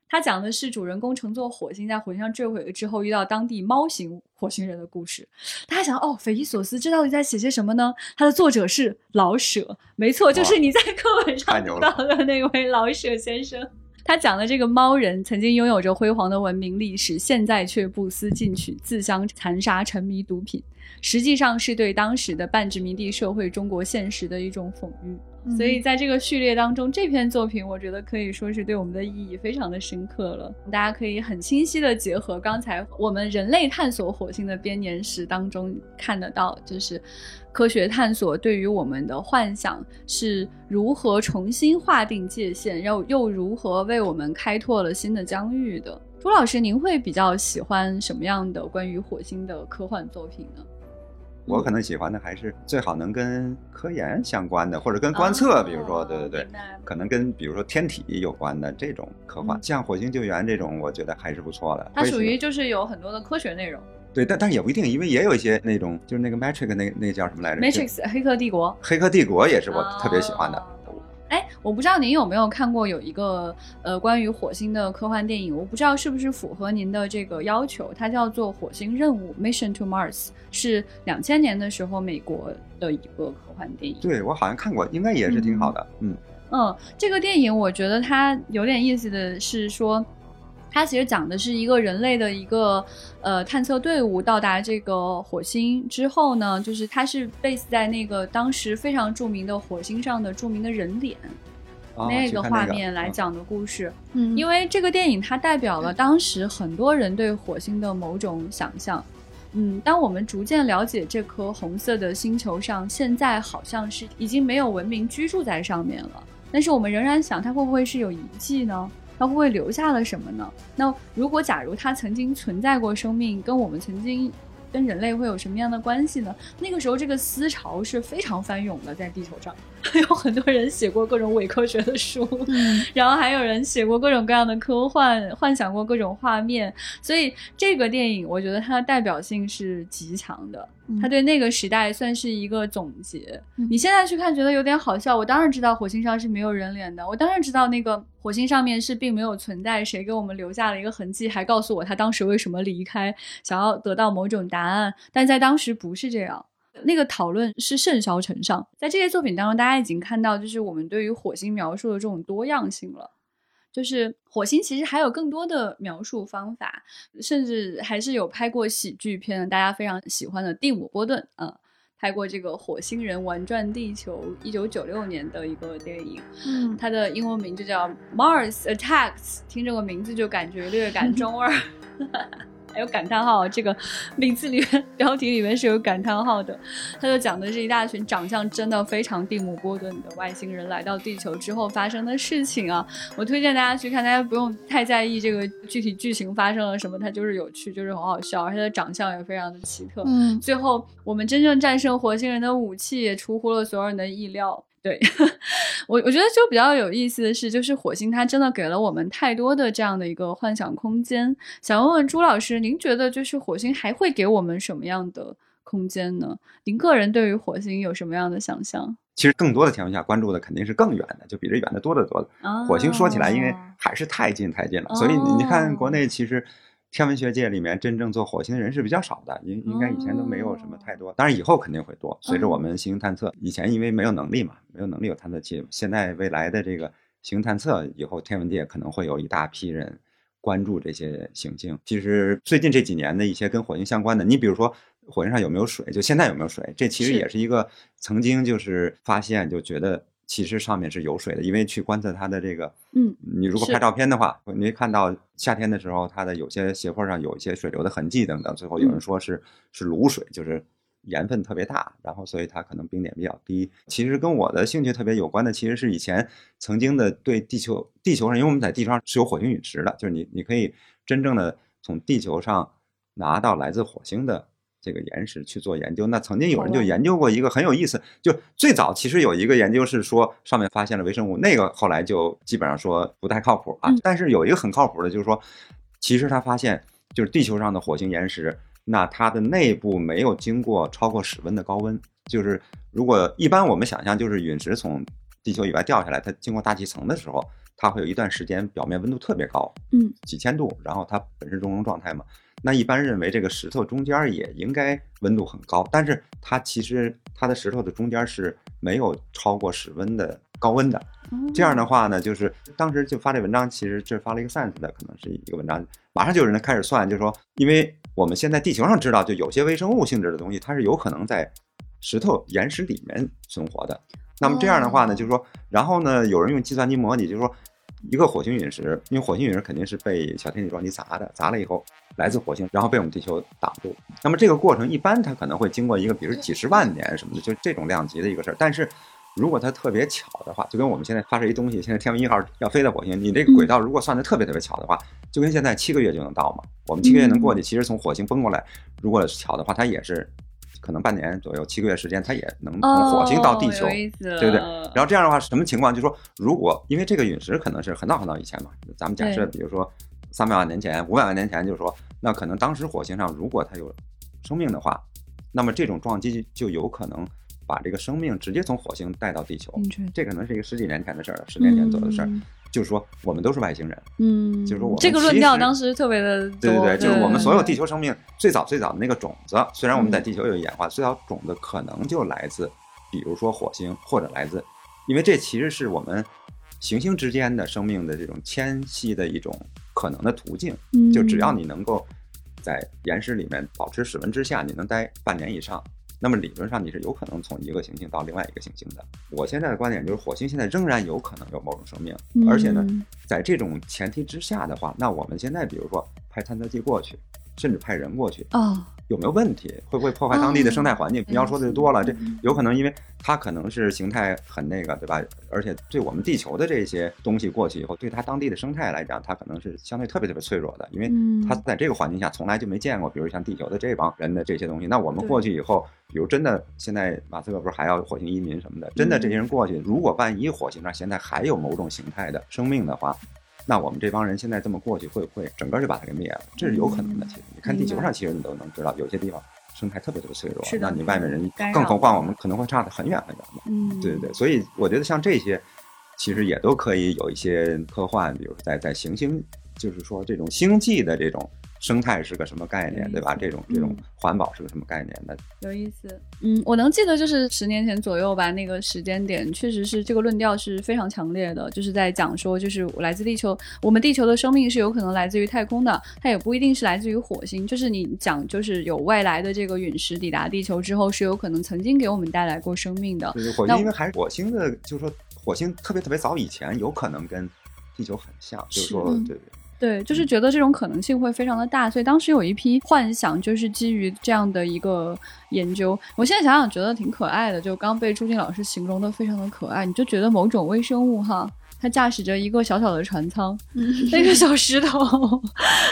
Speaker 3: 它讲的是主人公乘坐火星在火星上坠毁了之后，遇到当地猫型火星人的故事。大家想，哦，匪夷所思，这到底在写些什么呢？它的作者是老舍，没错，就是你在课本上读到的那位老舍先生。他讲的这个猫人曾经拥有着辉煌的文明历史，现在却不思进取，自相残杀，沉迷毒品，实际上是对当时的半殖民地社会中国现实的一种讽喻。所以在这个序列当中，这篇作品我觉得可以说是对我们的意义非常的深刻了。大家可以很清晰的结合刚才我们人类探索火星的编年史当中看得到，就是科学探索对于我们的幻想是如何重新划定界限，又又如何为我们开拓了新的疆域的。朱老师，您会比较喜欢什么样的关于火星的科幻作品呢？
Speaker 2: 我可能喜欢的还是最好能跟科研相关的，或者跟观测，比如说，对对对，可能跟比如说天体有关的这种科幻，像火星救援这种，我觉得还是不错的。
Speaker 3: 它属于就是有很多的科学内容。
Speaker 2: 对，但但也不一定，因为也有一些那种，就是那个 Matrix 那那叫什么来着
Speaker 3: ？Matrix 黑客帝国。
Speaker 2: 黑客帝国也是我特别喜欢的。
Speaker 3: 哎，我不知道您有没有看过有一个呃关于火星的科幻电影，我不知道是不是符合您的这个要求，它叫做《火星任务》（Mission to Mars），是两千年的时候美国的一个科幻电影。
Speaker 2: 对，我好像看过，应该也是挺好的。嗯
Speaker 3: 嗯，这个电影我觉得它有点意思的是说。它其实讲的是一个人类的一个呃探测队伍到达这个火星之后呢，就是它是 base 在那个当时非常著名的火星上的著名的人脸那个画面来讲的故事。嗯，因为这个电影它代表了当时很多人对火星的某种想象。嗯，当我们逐渐了解这颗红色的星球上现在好像是已经没有文明居住在上面了，但是我们仍然想它会不会是有遗迹呢？它会不会留下了什么呢？那如果假如它曾经存在过生命，跟我们曾经跟人类会有什么样的关系呢？那个时候这个思潮是非常翻涌的，在地球上有很多人写过各种伪科学的书，[laughs] 然后还有人写过各种各样的科幻，幻想过各种画面。所以这个电影，我觉得它的代表性是极强的。它对那个时代算是一个总结。你现在去看觉得有点好笑。我当然知道火星上是没有人脸的，我当然知道那个火星上面是并没有存在谁给我们留下了一个痕迹，还告诉我他当时为什么离开，想要得到某种答案。但在当时不是这样，那个讨论是甚嚣尘上。在这些作品当中，大家已经看到，就是我们对于火星描述的这种多样性了。就是火星其实还有更多的描述方法，甚至还是有拍过喜剧片，大家非常喜欢的蒂姆·波顿，嗯，拍过这个《火星人玩转地球》，一九九六年的一个电影，嗯，它的英文名就叫《Mars Attacks》，听这个名字就感觉略感中二。[laughs] 还有感叹号，这个名字里面标题里面是有感叹号的。他就讲的是一大群长相真的非常蒂姆·波顿的外星人来到地球之后发生的事情啊。我推荐大家去看，大家不用太在意这个具体剧情发生了什么，它就是有趣，就是很好笑，而且的长相也非常的奇特。嗯，最后我们真正战胜火星人的武器也出乎了所有人的意料。对 [laughs] 我，我觉得就比较有意思的是，就是火星它真的给了我们太多的这样的一个幻想空间。想问问朱老师，您觉得就是火星还会给我们什么样的空间呢？您个人对于火星有什么样的想象？
Speaker 2: 其实更多的情况下关注的肯定是更远的，就比这远的多得多的。火星说起来，因为还是太近太近了，所以你看国内其实。天文学界里面真正做火星的人是比较少的，应应该以前都没有什么太多，当然以后肯定会多。随着我们行星探测，以前因为没有能力嘛，没有能力有探测器，现在未来的这个行星探测以后，天文界可能会有一大批人关注这些行星。其实最近这几年的一些跟火星相关的，你比如说火星上有没有水，就现在有没有水，这其实也是一个曾经就是发现就觉得。其实上面是有水的，因为去观测它的这个，
Speaker 3: 嗯，
Speaker 2: 你如果拍照片的话，你会看到夏天的时候，它的有些斜坡上有一些水流的痕迹等等。最后有人说是是卤水，就是盐分特别大，然后所以它可能冰点比较低。其实跟我的兴趣特别有关的，其实是以前曾经的对地球地球上，因为我们在地球上是有火星陨石的，就是你你可以真正的从地球上拿到来自火星的。这个岩石去做研究，那曾经有人就研究过一个很有意思，就最早其实有一个研究是说上面发现了微生物，那个后来就基本上说不太靠谱啊。但是有一个很靠谱的，就是说，其实他发现就是地球上的火星岩石，那它的内部没有经过超过室温的高温，就是如果一般我们想象就是陨石从地球以外掉下来，它经过大气层的时候，它会有一段时间表面温度特别高，
Speaker 3: 嗯，
Speaker 2: 几千度，然后它本身熔融状态嘛。那一般认为这个石头中间也应该温度很高，但是它其实它的石头的中间是没有超过室温的高温的。这样的话呢，就是当时就发这文章，其实这发了一个 Science 的，可能是一个文章，马上就有人开始算，就是说，因为我们现在地球上知道，就有些微生物性质的东西，它是有可能在石头岩石里面存活的。那么这样的话呢，
Speaker 1: 哦
Speaker 2: 就是说，然后呢，有人用计算机模拟，就是说，一个火星陨石，因为火星陨石肯定是被小天体撞击砸的，砸了以后来自火星，然后被我们地球挡住。那么这个过程一般它可能会经过一个，比如几十万年什么的，就这种量级的一个事儿。但是如果它特别巧的话，就跟我们现在发射一东西，现在天文一号要飞到火星，你这个轨道如果算的特别特别巧的话，就跟现在七个月就能到嘛。我们七个月能过去，其实从火星奔过来，如果巧的话，它也是可能半年左右，七个月时间，它也能从火星到地球。对不对？然后这样的话，什么情况？就是说，如果因为这个陨石可能是很早很早以前嘛，咱们假设，比如说三百万年前、五百万年前，就是说，那可能当时火星上如果它有生命的话，那么这种撞击就有可能把这个生命直接从火星带到地球。这可能是一个十几年前的事儿，十年前左右的事儿。
Speaker 3: 嗯
Speaker 2: 就是说，我们都是外星人。
Speaker 3: 嗯，
Speaker 2: 就是说我们
Speaker 3: 这个论调当时特别的，
Speaker 2: 对对对，就是我们所有地球生命最早最早的那个种子，虽然我们在
Speaker 3: 嗯
Speaker 2: 地球有演化，最早种子可能就来自，比如说火星，或者来自，因为这其实是我们行星之间的生命的这种迁徙的一种可能的途径。
Speaker 3: 嗯
Speaker 2: 就只要你能够在岩石里面保持室温之下，你能待半年以上，那么理论上你是有可能从一个行星到另外一个行星的。我现在的观点就是，火星现在仍然有可能有某种生命，而且呢
Speaker 3: 嗯，
Speaker 2: 在这种前提之下的话，那我们现在比如说派探测器过去，甚至派人过去，
Speaker 3: 哦，
Speaker 2: 有没有问题？会不会破坏当地的生态环境？你要说的就多了，这
Speaker 3: 嗯
Speaker 2: 有可能因为它可能是形态很那个，对吧？而且对我们地球的这些东西过去以后，对它当地的生态来讲，它可能是相对特别特别脆弱的，因为
Speaker 3: 嗯
Speaker 2: 它在这个环境下从来就没见过，比如像地球的这帮人的这些东西。那我们过去以后，比如真的现在马斯克不是还要火星移民什么的，真的这些人过去，如果万一火星上现在还有某种形态的生命的话，那我们这帮人现在这么过去，会不会整个就把它给灭了？这是有可能的。其实你看地球上，其实你都能知道，有些地方生态特别特别脆弱，那你外面人，更何况我们可能会差得很远很远嘛。
Speaker 3: 嗯，
Speaker 2: 对对对，所以我觉得像这些，其实也都可以有一些科幻，比如说在在行星，就是说这种星际的这种生态是个什么概念，对吧？这种这种
Speaker 3: 嗯
Speaker 2: 环保是个什么概念？的
Speaker 3: 有意思。嗯，我能记得就是十年前左右吧，那个时间点确实是这个论调是非常强烈的，就是在讲说，就是来自地球，我们地球的生命是有可能来自于太空的，它也不一定是来自于火星。就是你讲，就是有外来的这个陨石抵达地球之后，是有可能曾经给我们带来过生命的。
Speaker 2: 就是火
Speaker 3: 那
Speaker 2: 星，因为还是火星的，就是说火星特别特别早以前有可能跟地球很像，就是说对。对，
Speaker 3: 就是觉得这种可能性会非常的大，所以当时有一批幻想，就是基于这样的一个研究。我现在想想觉得挺可爱的，就刚被朱静老师形容的非常的可爱，你就觉得某种微生物哈。它驾驶着一个小小的船舱，[laughs] 那个小石头，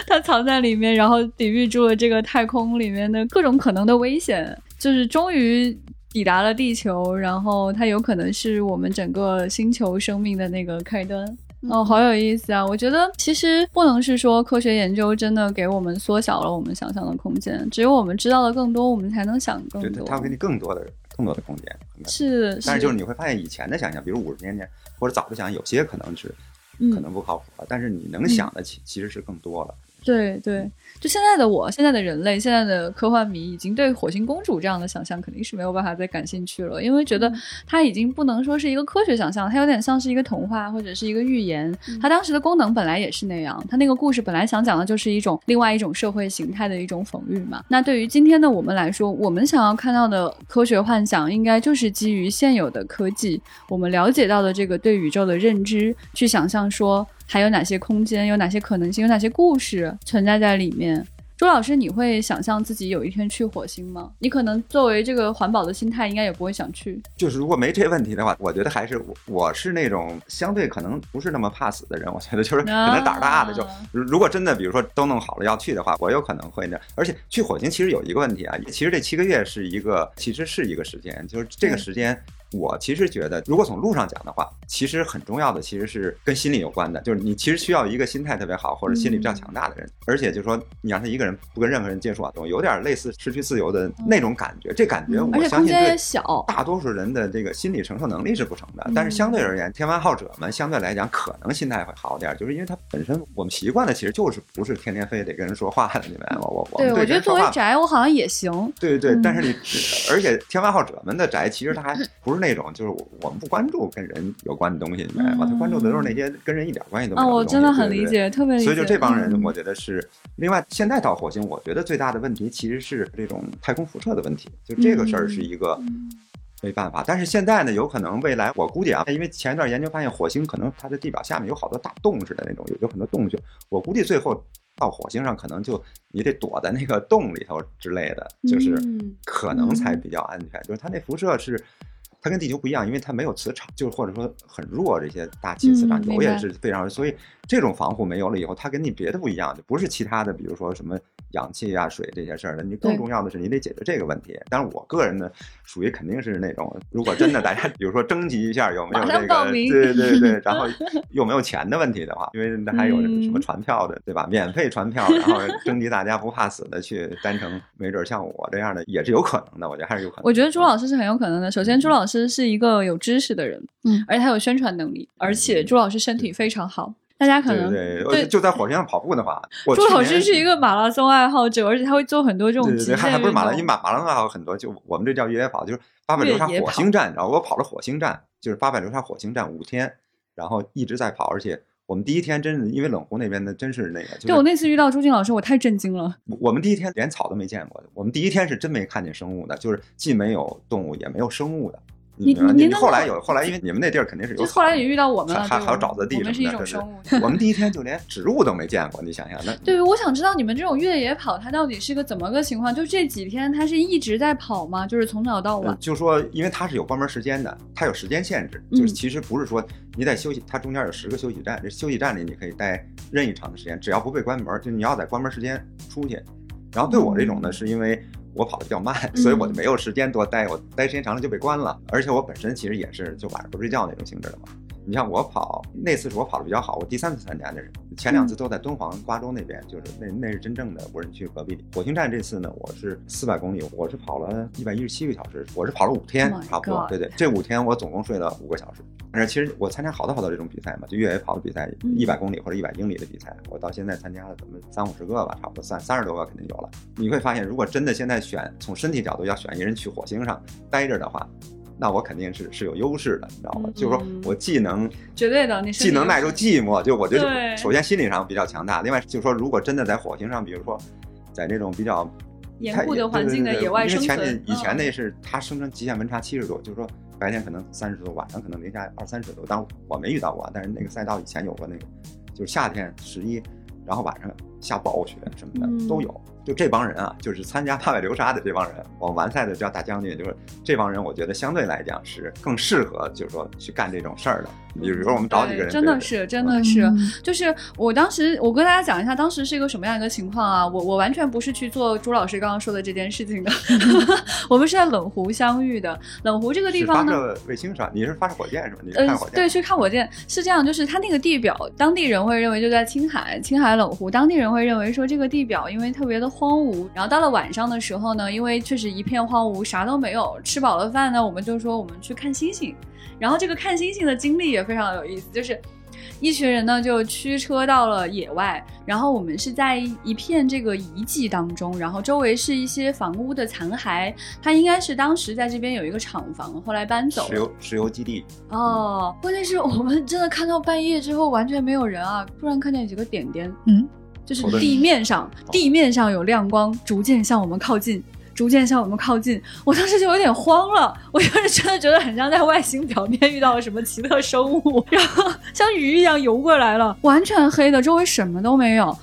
Speaker 3: 它藏在里面，然后抵御住了这个太空里面的各种可能的危险，就是终于抵达了地球，然后它有可能是我们整个星球生命的那个开端。哦，好有意思啊！我觉得其实不能是说科学研究真的给我们缩小了我们想象的空间，只有我们知道的更多，我们才能想更多。
Speaker 2: 它会给你更多的更多的空间。
Speaker 3: 是，
Speaker 2: 但是就是你会发现以前的想象，比如五十年前或者早的想象，有些可能是
Speaker 3: 嗯
Speaker 2: 可能不靠谱了，但是你能想的其其实是更多了。
Speaker 3: 对对，就现在的我，现在的人类，现在的科幻迷，已经对火星公主这样的想象肯定是没有办法再感兴趣了，因为觉得它已经不能说是一个科学想象，它有点像是一个童话或者是一个寓言。它当时的功能本来也是那样，它那个故事本来想讲的就是一种另外一种社会形态的一种讽喻嘛。那对于今天的我们来说，我们想要看到的科学幻想，应该就是基于现有的科技，我们了解到的这个对宇宙的认知，去想象说。还有哪些空间，有哪些可能性，有哪些故事存在在里面？周老师，你会想象自己有一天去火星吗？你可能作为这个环保的心态，应该也不会想去。
Speaker 2: 就是如果没这问题的话，我觉得还是我我是那种相对可能不是那么怕死的人。我觉得就是可能胆儿大的，就
Speaker 3: 啊
Speaker 2: 如如果真的比如说都弄好了要去的话，我有可能会那。而且去火星其实有一个问题啊，其实这七个月是一个其实是一个时间，就是这个时间。我其实觉得，如果从路上讲的话，其实很重要的其实是跟心理有关的，就是你其实需要一个心态特别好或者心理比较强大的人，而且就是说你让他一个人不跟任何人接触啊，有点类似失去自由的那种感觉。这感觉我相信对大多数人的这个心理承受能力是不成的
Speaker 3: 嗯，
Speaker 2: 但是相对而言，天文爱好者们相对来讲可能心态会好点，就是因为他本身我们习惯的其实就是不是天天非得跟人说话的，你明白吗？我我们
Speaker 3: 对我觉得。作为宅，我好像也行。
Speaker 2: 对对对，
Speaker 3: 嗯
Speaker 2: 但是你，而且天文爱好者们的宅，其实他还 [laughs] 不是那种，就是我我们不关注跟人有关的东西，你明白吗？他关注的都是那些跟人一点关系都没
Speaker 3: 啊，
Speaker 2: 有的东西。
Speaker 3: 我真的很理解，特别理解。
Speaker 2: 所以就这帮人，
Speaker 3: 嗯
Speaker 2: 我觉得是另外，现在到火星，我觉得最大的问题其实是这种太空辐射的问题，就这个事儿是一个。没办法。但是现在呢，有可能未来我估计啊，因为前一段研究发现火星可能它的地表下面有好多大洞似的那种，有有很多洞穴。我估计最后到火星上可能就你得躲在那个洞里头之类的，就是
Speaker 3: 嗯
Speaker 2: 可能才比较安全。就是它那辐射是。它跟地球不一样，因为它没有磁场，就是或者说很弱，这些大气磁场有也是非常，所以这种防护没有了以后，它跟你别的不一样，就不是其他的，比如说什么氧气啊、水这些事儿的，你更重要的是你得解决这个问题。但是我个人呢，属于肯定是那种，如果真的大家 [laughs] 比如说征集一下有没有这个，
Speaker 3: 报名
Speaker 2: 对对对，[laughs] 然后有没有钱的问题的话，因为那还有什么
Speaker 3: 嗯
Speaker 2: 传票的，对吧？免费船票，然后征集大家不怕死的去单程，没准像我这样的也是有可能的，我觉得还是有可能。
Speaker 3: 我觉得朱老师是很有可能的。首先，朱老师是一个有知识的人，
Speaker 1: 嗯
Speaker 3: 而且他有宣传能力，而且朱老师身体非常好。大家可能
Speaker 2: 对就在火星上跑步的话，
Speaker 3: 朱老师是一个马拉松爱好者，而且他会做很多这种
Speaker 2: 对对对，还
Speaker 3: 极限运
Speaker 2: 还不是马拉，因为。马马拉松还有很多，就我们这叫越野跑，就是八百流沙火星站，然后我跑了火星站，就是八百流沙火星站五天，然后一直在跑，而且我们第一天真是因为冷湖那边的真是那个，就是
Speaker 3: 对我那次遇到朱静老师，我太震惊了。
Speaker 2: 我们第一天连草都没见过，我们第一天是真没看见生物的，就是既没有动物也没有生物的。
Speaker 3: 你你
Speaker 2: 后来有，后来因为你们那地儿肯定是有，
Speaker 3: 就后来也遇到我们了，
Speaker 2: 还还有沼泽地
Speaker 3: 我们是一
Speaker 2: 什么的，对
Speaker 3: 种生物。
Speaker 2: 我们第一天就连植物都没见过，你想想那。
Speaker 3: 对，我想知道你们这种越野跑，它到底是个怎么个情况？就这几天，它是一直在跑吗？就是从早到
Speaker 2: 呃
Speaker 3: 晚？
Speaker 2: 就说，因为它是有关门时间的，它有时间限制，就是
Speaker 3: 嗯
Speaker 2: 其实不是说你在休息，它中间有十个休息站，这休息站里你可以待任意长的时间，只要不被关门，就你要在关门时间出去。然后对我这种呢，
Speaker 3: 嗯
Speaker 2: 是因为我跑的比较慢，所以我就没有时间多待，我待时间长了就被关了。而且我本身其实也是就晚上不睡觉那种性质的嘛。你像我跑那次是我跑的比较好，我第三次参加那是，前两次都在敦煌、瓜州那边，就是那那是真正的无人区隔壁。火星站这次呢，我是四百公里，我是跑了一百一十七个小时，我是跑了五天
Speaker 3: Oh
Speaker 2: 差不多。对对，这五天我总共睡了五个小时。但是其实我参加好多好多这种比赛嘛，就越野跑的比赛，
Speaker 3: 嗯
Speaker 2: 一百公里或者一百英里的比赛，我到现在参加了怎么三五十个吧，差不多三三十多个肯定有了。你会发现，如果真的现在选从身体角度要选一个人去火星上待着的话，那我肯定是是有优势的，你知道吗？
Speaker 3: 嗯
Speaker 2: 就是说我既能
Speaker 3: 绝对的，你身体有
Speaker 2: 既能耐住寂寞，就我觉得首先心理上比较强大，另外就是说，如果真的在火星上，比如说在这种比较
Speaker 3: 严
Speaker 2: 太
Speaker 3: 酷的环境的
Speaker 2: 对对对
Speaker 3: 野外
Speaker 2: 因为前
Speaker 3: 生存
Speaker 2: 几以前
Speaker 3: 嗯
Speaker 2: 那是它生成极限温差七十度，就是说白天可能三十度，晚上可能零下二三十度。当然我没遇到过，但是那个赛道以前有过那个，就是夏天十一，然后晚上下暴雪什么的、
Speaker 3: 嗯
Speaker 2: 都有。就这帮人啊，就是参加八百流沙的这帮人，我完赛的叫大将军，就是这帮人，我觉得相对来讲是更适合，就是说去干这种事儿的。比如说我们找几个人，
Speaker 3: 真的是，真的是，
Speaker 1: 嗯
Speaker 3: 就是我当时，我跟大家讲一下，当时是一个什么样一个情况啊？我我完全不是去做朱老师刚刚说的这件事情的，[laughs] 我们是在冷湖相遇的。冷湖这个地方呢，
Speaker 2: 发射卫星是吧？你是发射火箭是吧？你看火，箭？
Speaker 3: 对，去看火箭是这样，就是它那个地表，当地人会认为就在青海，青海冷湖，当地人会认为说这个地表因为特别的荒芜，然后到了晚上的时候呢，因为确实一片荒芜，啥都没有，吃饱了饭呢，我们就说我们去看星星，然后这个看星星的经历也非常有意思，就是。一群人呢就驱车到了野外，然后我们是在一片这个遗迹当中，然后周围是一些房屋的残骸，它应该是当时在这边有一个厂房，后来搬走了
Speaker 2: 石。油石油基地，
Speaker 3: 哦，关键是我们真的看到半夜之后完全没有人啊，突然看见几个点点，
Speaker 1: 嗯，
Speaker 3: 就是地面上地面上有亮光，逐渐向我们靠近。逐渐向我们靠近，我当时就有点慌了，[laughs] 我就是真的觉得很像在外星表面遇到了什么奇特生物，[laughs] 然后像鱼一样游过来了，完全黑的，周围什么都没有，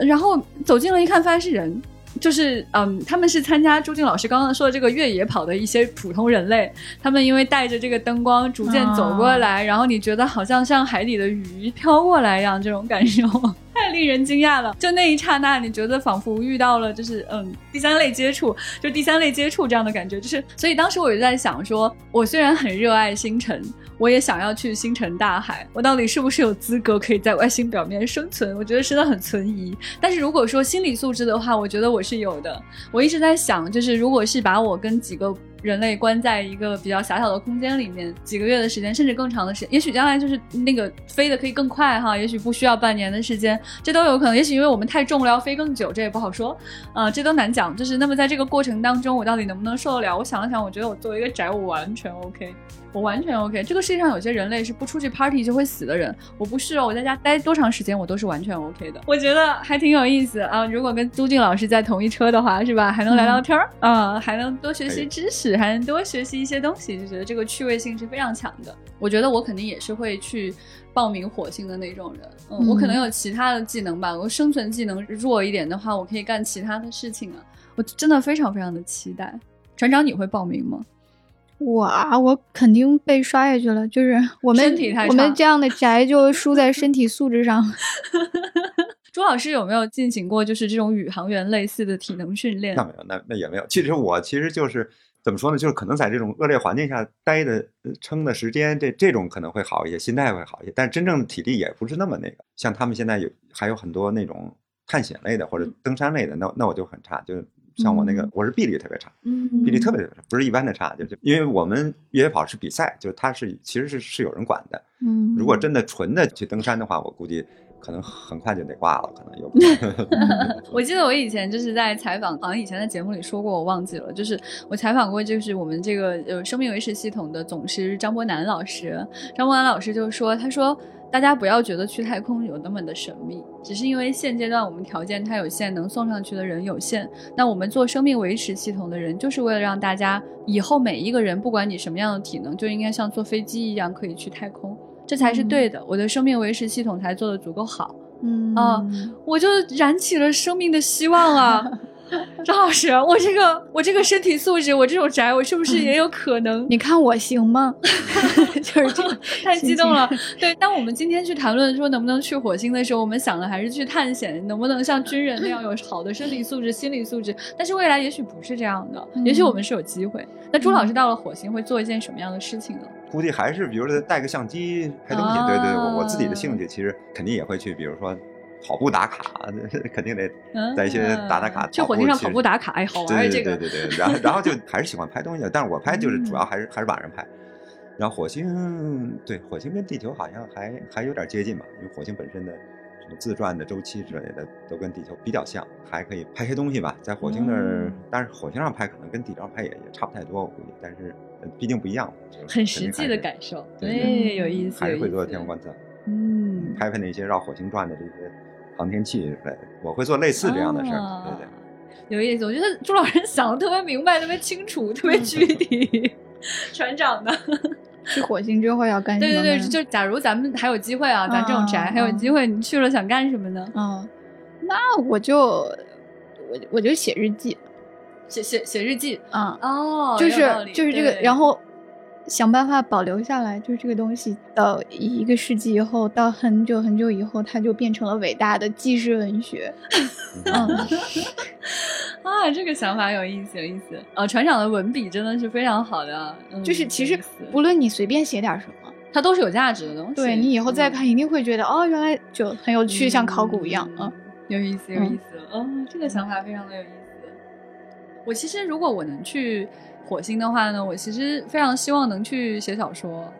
Speaker 3: 然后走近了一看，发现是人，就是嗯，他们是参加朱静老师刚刚说的这个越野跑的一些普通人类，他们因为带着这个灯光逐渐走过来，然后你觉得好像像海底的鱼飘过来一样，这种感受 [laughs] 太令人惊讶了。就那一刹那，你觉得仿佛遇到了就是嗯第三类接触，就第三类接触这样的感觉，就是所以当时我就在想说，我虽然很热爱星辰。我也想要去星辰大海，我到底是不是有资格可以在外星表面生存？我觉得真的很存疑。但是如果说心理素质的话，我觉得我是有的。我一直在想，就是如果是把我跟几个人类关在一个比较狭小的空间里面，几个月的时间，甚至更长的时间，也许将来就是那个飞的可以更快哈，也许不需要半年的时间，这都有可能。也许因为我们太重了，要飞更久，这也不好说。啊、这都难讲。就是那么在这个过程当中，我到底能不能受得了？我想了想，我觉得我作为一个宅，我完全 OK。我完全 OK。这个世界上有些人类是不出去 party 就会死的人，我不是哦，我在家待多长时间我都是完全 OK 的。我觉得还挺有意思啊，如果跟朱静老师在同一车的话，是吧？还能聊聊天儿啊，还能多学习知识，还能多学习一些东西，就觉得这个趣味性是非常强的。我觉得我肯定也是会去报名火星的那种人。嗯，我可能有其他的技能吧，我生存技能弱一点的话，我可以干其他的事情啊。我真的非常非常的期待。船长，你会报名吗？
Speaker 1: 我啊，我肯定被刷下去了。就是我们我们这样的宅就输在身体素质上。[laughs]
Speaker 3: 朱老师有没有进行过就是这种宇航员类似的体能训练？
Speaker 2: 那没有，那那也没有。其实我其实就是怎么说呢？就是可能在这种恶劣环境下待的撑的时间，这这种可能会好一些，心态会好一些。但真正的体力也不是那么那个。像他们现在有还有很多那种探险类的或者登山类的，那那我就很差，就。像我那个，我是臂力特别差，嗯臂力特别差不是一般的差，就是因为我们越野跑是比赛，就是它是其实是是有人管的。嗯，如果真的纯的去登山的话，我估计可能很快就得挂了，可能有。[laughs]
Speaker 3: 我记得我以前就是在采访，好像以前在节目里说过，我忘记了，就是我采访过，就是我们这个呃生命维持系统的总师张波南老师，张波南老师就说，他说。大家不要觉得去太空有那么的神秘，只是因为现阶段我们条件太有限，能送上去的人有限。那我们做生命维持系统的人，就是为了让大家以后每一个人，不管你什么样的体能，就应该像坐飞机一样可以去太空，这才是对的。我的生命维持系统才做的足够好，嗯啊，我就燃起了生命的希望啊。[laughs] [laughs] 张老师，我这个我这个身体素质，我这种宅，我是不是也有可能？
Speaker 1: 你看我行吗？[laughs] [laughs] 就是这个，
Speaker 3: 太激动了。对，当我们今天去谈论说能不能去火星的时候，我们想的还是去探险，能不能像军人那样有好的身体素质、心理素质。但是未来也许不是这样的，也许我们是有机会。那朱老师到了火星会做一件什么样的事情呢？
Speaker 2: 估计还是比如说带个相机拍东西。对对，我我自己的兴趣其实肯定也会去，比如说。跑步打卡，[laughs] 肯定得在一些打打卡。
Speaker 3: 去火星上跑步打卡，哎，好玩这
Speaker 2: 个。对对对，然后 [laughs] 然后就还是喜欢拍东西，但是我拍就是主要还是还是晚上拍。然后火星，对火星跟地球好像还还有点接近吧，因为火星本身的什么自转的周期之类的都跟地球比较像，还可以拍些东西吧。在火星那儿，但是火星上拍可能跟地球上拍也也差不太多，我估计。但是毕竟不一样，
Speaker 3: 很实际的感受，对，有意思。
Speaker 2: 还是会做天文观测，嗯，拍拍那些绕火星转的这些。航天器对，我会做类似这样的事儿，对对，
Speaker 3: 有意思。我觉得朱老师想的特别明白，特别清楚，特别具体。船长呢？
Speaker 1: 去火星之后要干什么？
Speaker 3: 对对对，就假如咱们还有机会啊，咱这种宅还有机会，你去了想干什么呢？
Speaker 1: 嗯，那我就我我就写日记，
Speaker 3: 写写写日记。
Speaker 1: 嗯
Speaker 3: 哦，
Speaker 1: 就是就是这个，然后。想办法保留下来，就是这个东西到一个世纪以后，到很久很久以后，它就变成了伟大的纪实文学。[laughs] [laughs]
Speaker 3: 啊，这个想法有意思，有意思。呃，船长的文笔真的是非常好的，
Speaker 1: 就是其实无论你随便写点什么，
Speaker 3: 它都是有价值的东西。
Speaker 1: 对你以后再看，一定会觉得哦，原来就很有趣，像考古一样。嗯，
Speaker 3: 有意思，有意思。哦，这个想法非常的有意思。我其实如果我能去。火星的话呢，我其实非常希望能去写小说，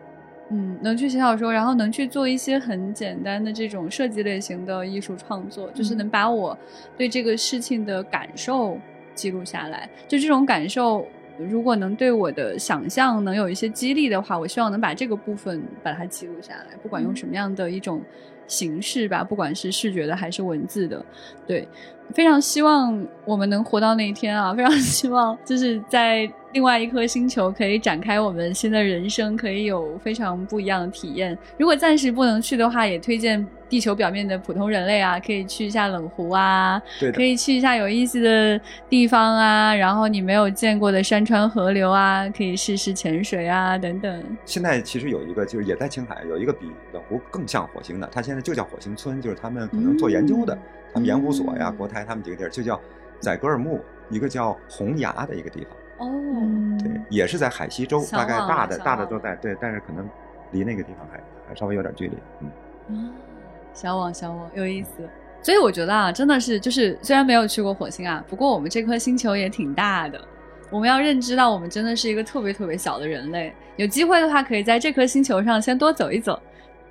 Speaker 3: 嗯，能去写小说，然后能去做一些很简单的这种设计类型的艺术创作，就是能把我对这个事情的感受记录下来。就这种感受，如果能对我的想象能有一些激励的话，我希望能把这个部分把它记录下来，不管用什么样的一种形式吧，不管是视觉的还是文字的，对，非常希望我们能活到那一天啊！非常希望就是在。另外一颗星球可以展开我们新的人生，可以有非常不一样的体验。如果暂时不能去的话，也推荐地球表面的普通人类啊，可以去一下冷湖啊，可以去一下有意思的地方啊，然后你没有见过的山川河流啊，可以试试潜水啊等等。
Speaker 2: 现在其实有一个，就是也在青海有一个比冷湖更像火星的，它现在就叫火星村，就是他们可能做研究的，他们盐湖所呀、国台他们几个地儿就叫载格尔木，一个叫洪崖的一个地方。
Speaker 3: 哦，
Speaker 2: 对，也是在海西州，大概大的大的都在对，但是可能离那个地方还还稍微有点距离，
Speaker 3: 嗯，小网小网有意思，所以我觉得啊，真的是就是虽然没有去过火星啊，不过我们这颗星球也挺大的，我们要认知到我们真的是一个特别特别小的人类，有机会的话可以在这颗星球上先多走一走，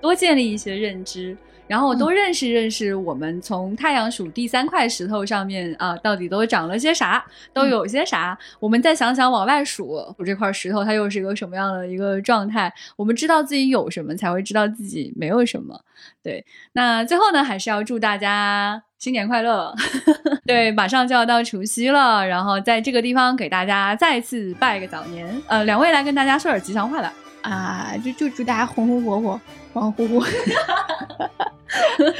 Speaker 3: 多建立一些认知。然后多认识认识我们从太阳数第三块石头上面啊，到底都长了些啥，都有些啥。我们再想想往外数，数这块石头它又是一个什么样的一个状态？我们知道自己有什么，才会知道自己没有什么。对，那最后呢，还是要祝大家新年快乐。[laughs] 对，马上就要到除夕了，然后在这个地方给大家再次拜个早年。呃，两位来跟大家说点吉祥话吧。
Speaker 1: 啊，就就祝大家红红火火，黄乎乎。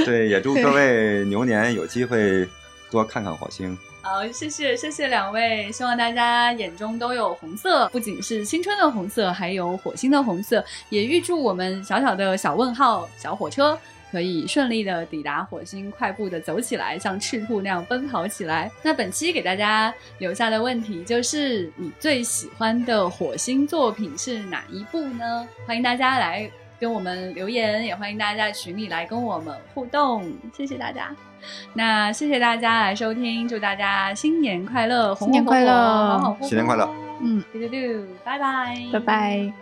Speaker 2: 对，也祝各位牛年有机会多看看火星。
Speaker 3: 好，谢谢谢谢两位，希望大家眼中都有红色，不仅是青春的红色，还有火星的红色。也预祝我们小小的小问号小火车可以顺利的抵达火星，快步的走起来，像赤兔那样奔跑起来。那本期给大家留下的问题就是：你最喜欢的火星作品是哪一部呢？欢迎大家来跟我们留言，也欢迎大家在群里来跟我们互动。谢谢大家。那谢谢大家来收听，祝大家新年快乐，
Speaker 1: 新年快乐，
Speaker 3: 好好
Speaker 2: 新年快乐，
Speaker 1: 嗯，
Speaker 3: 嘟嘟嘟，拜拜，
Speaker 1: 拜拜。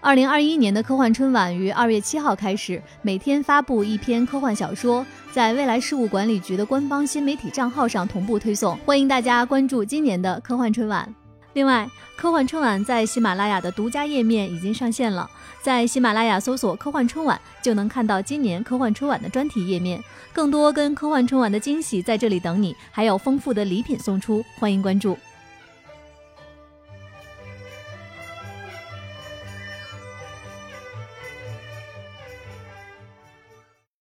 Speaker 4: 二零二一年的科幻春晚于二月七号开始，每天发布一篇科幻小说，在未来事务管理局的官方新媒体账号上同步推送，欢迎大家关注今年的科幻春晚。另外，科幻春晚在喜马拉雅的独家页面已经上线了。在喜马拉雅搜索“科幻春晚”，就能看到今年科幻春晚的专题页面，更多跟科幻春晚的惊喜在这里等你，还有丰富的礼品送出，欢迎关注。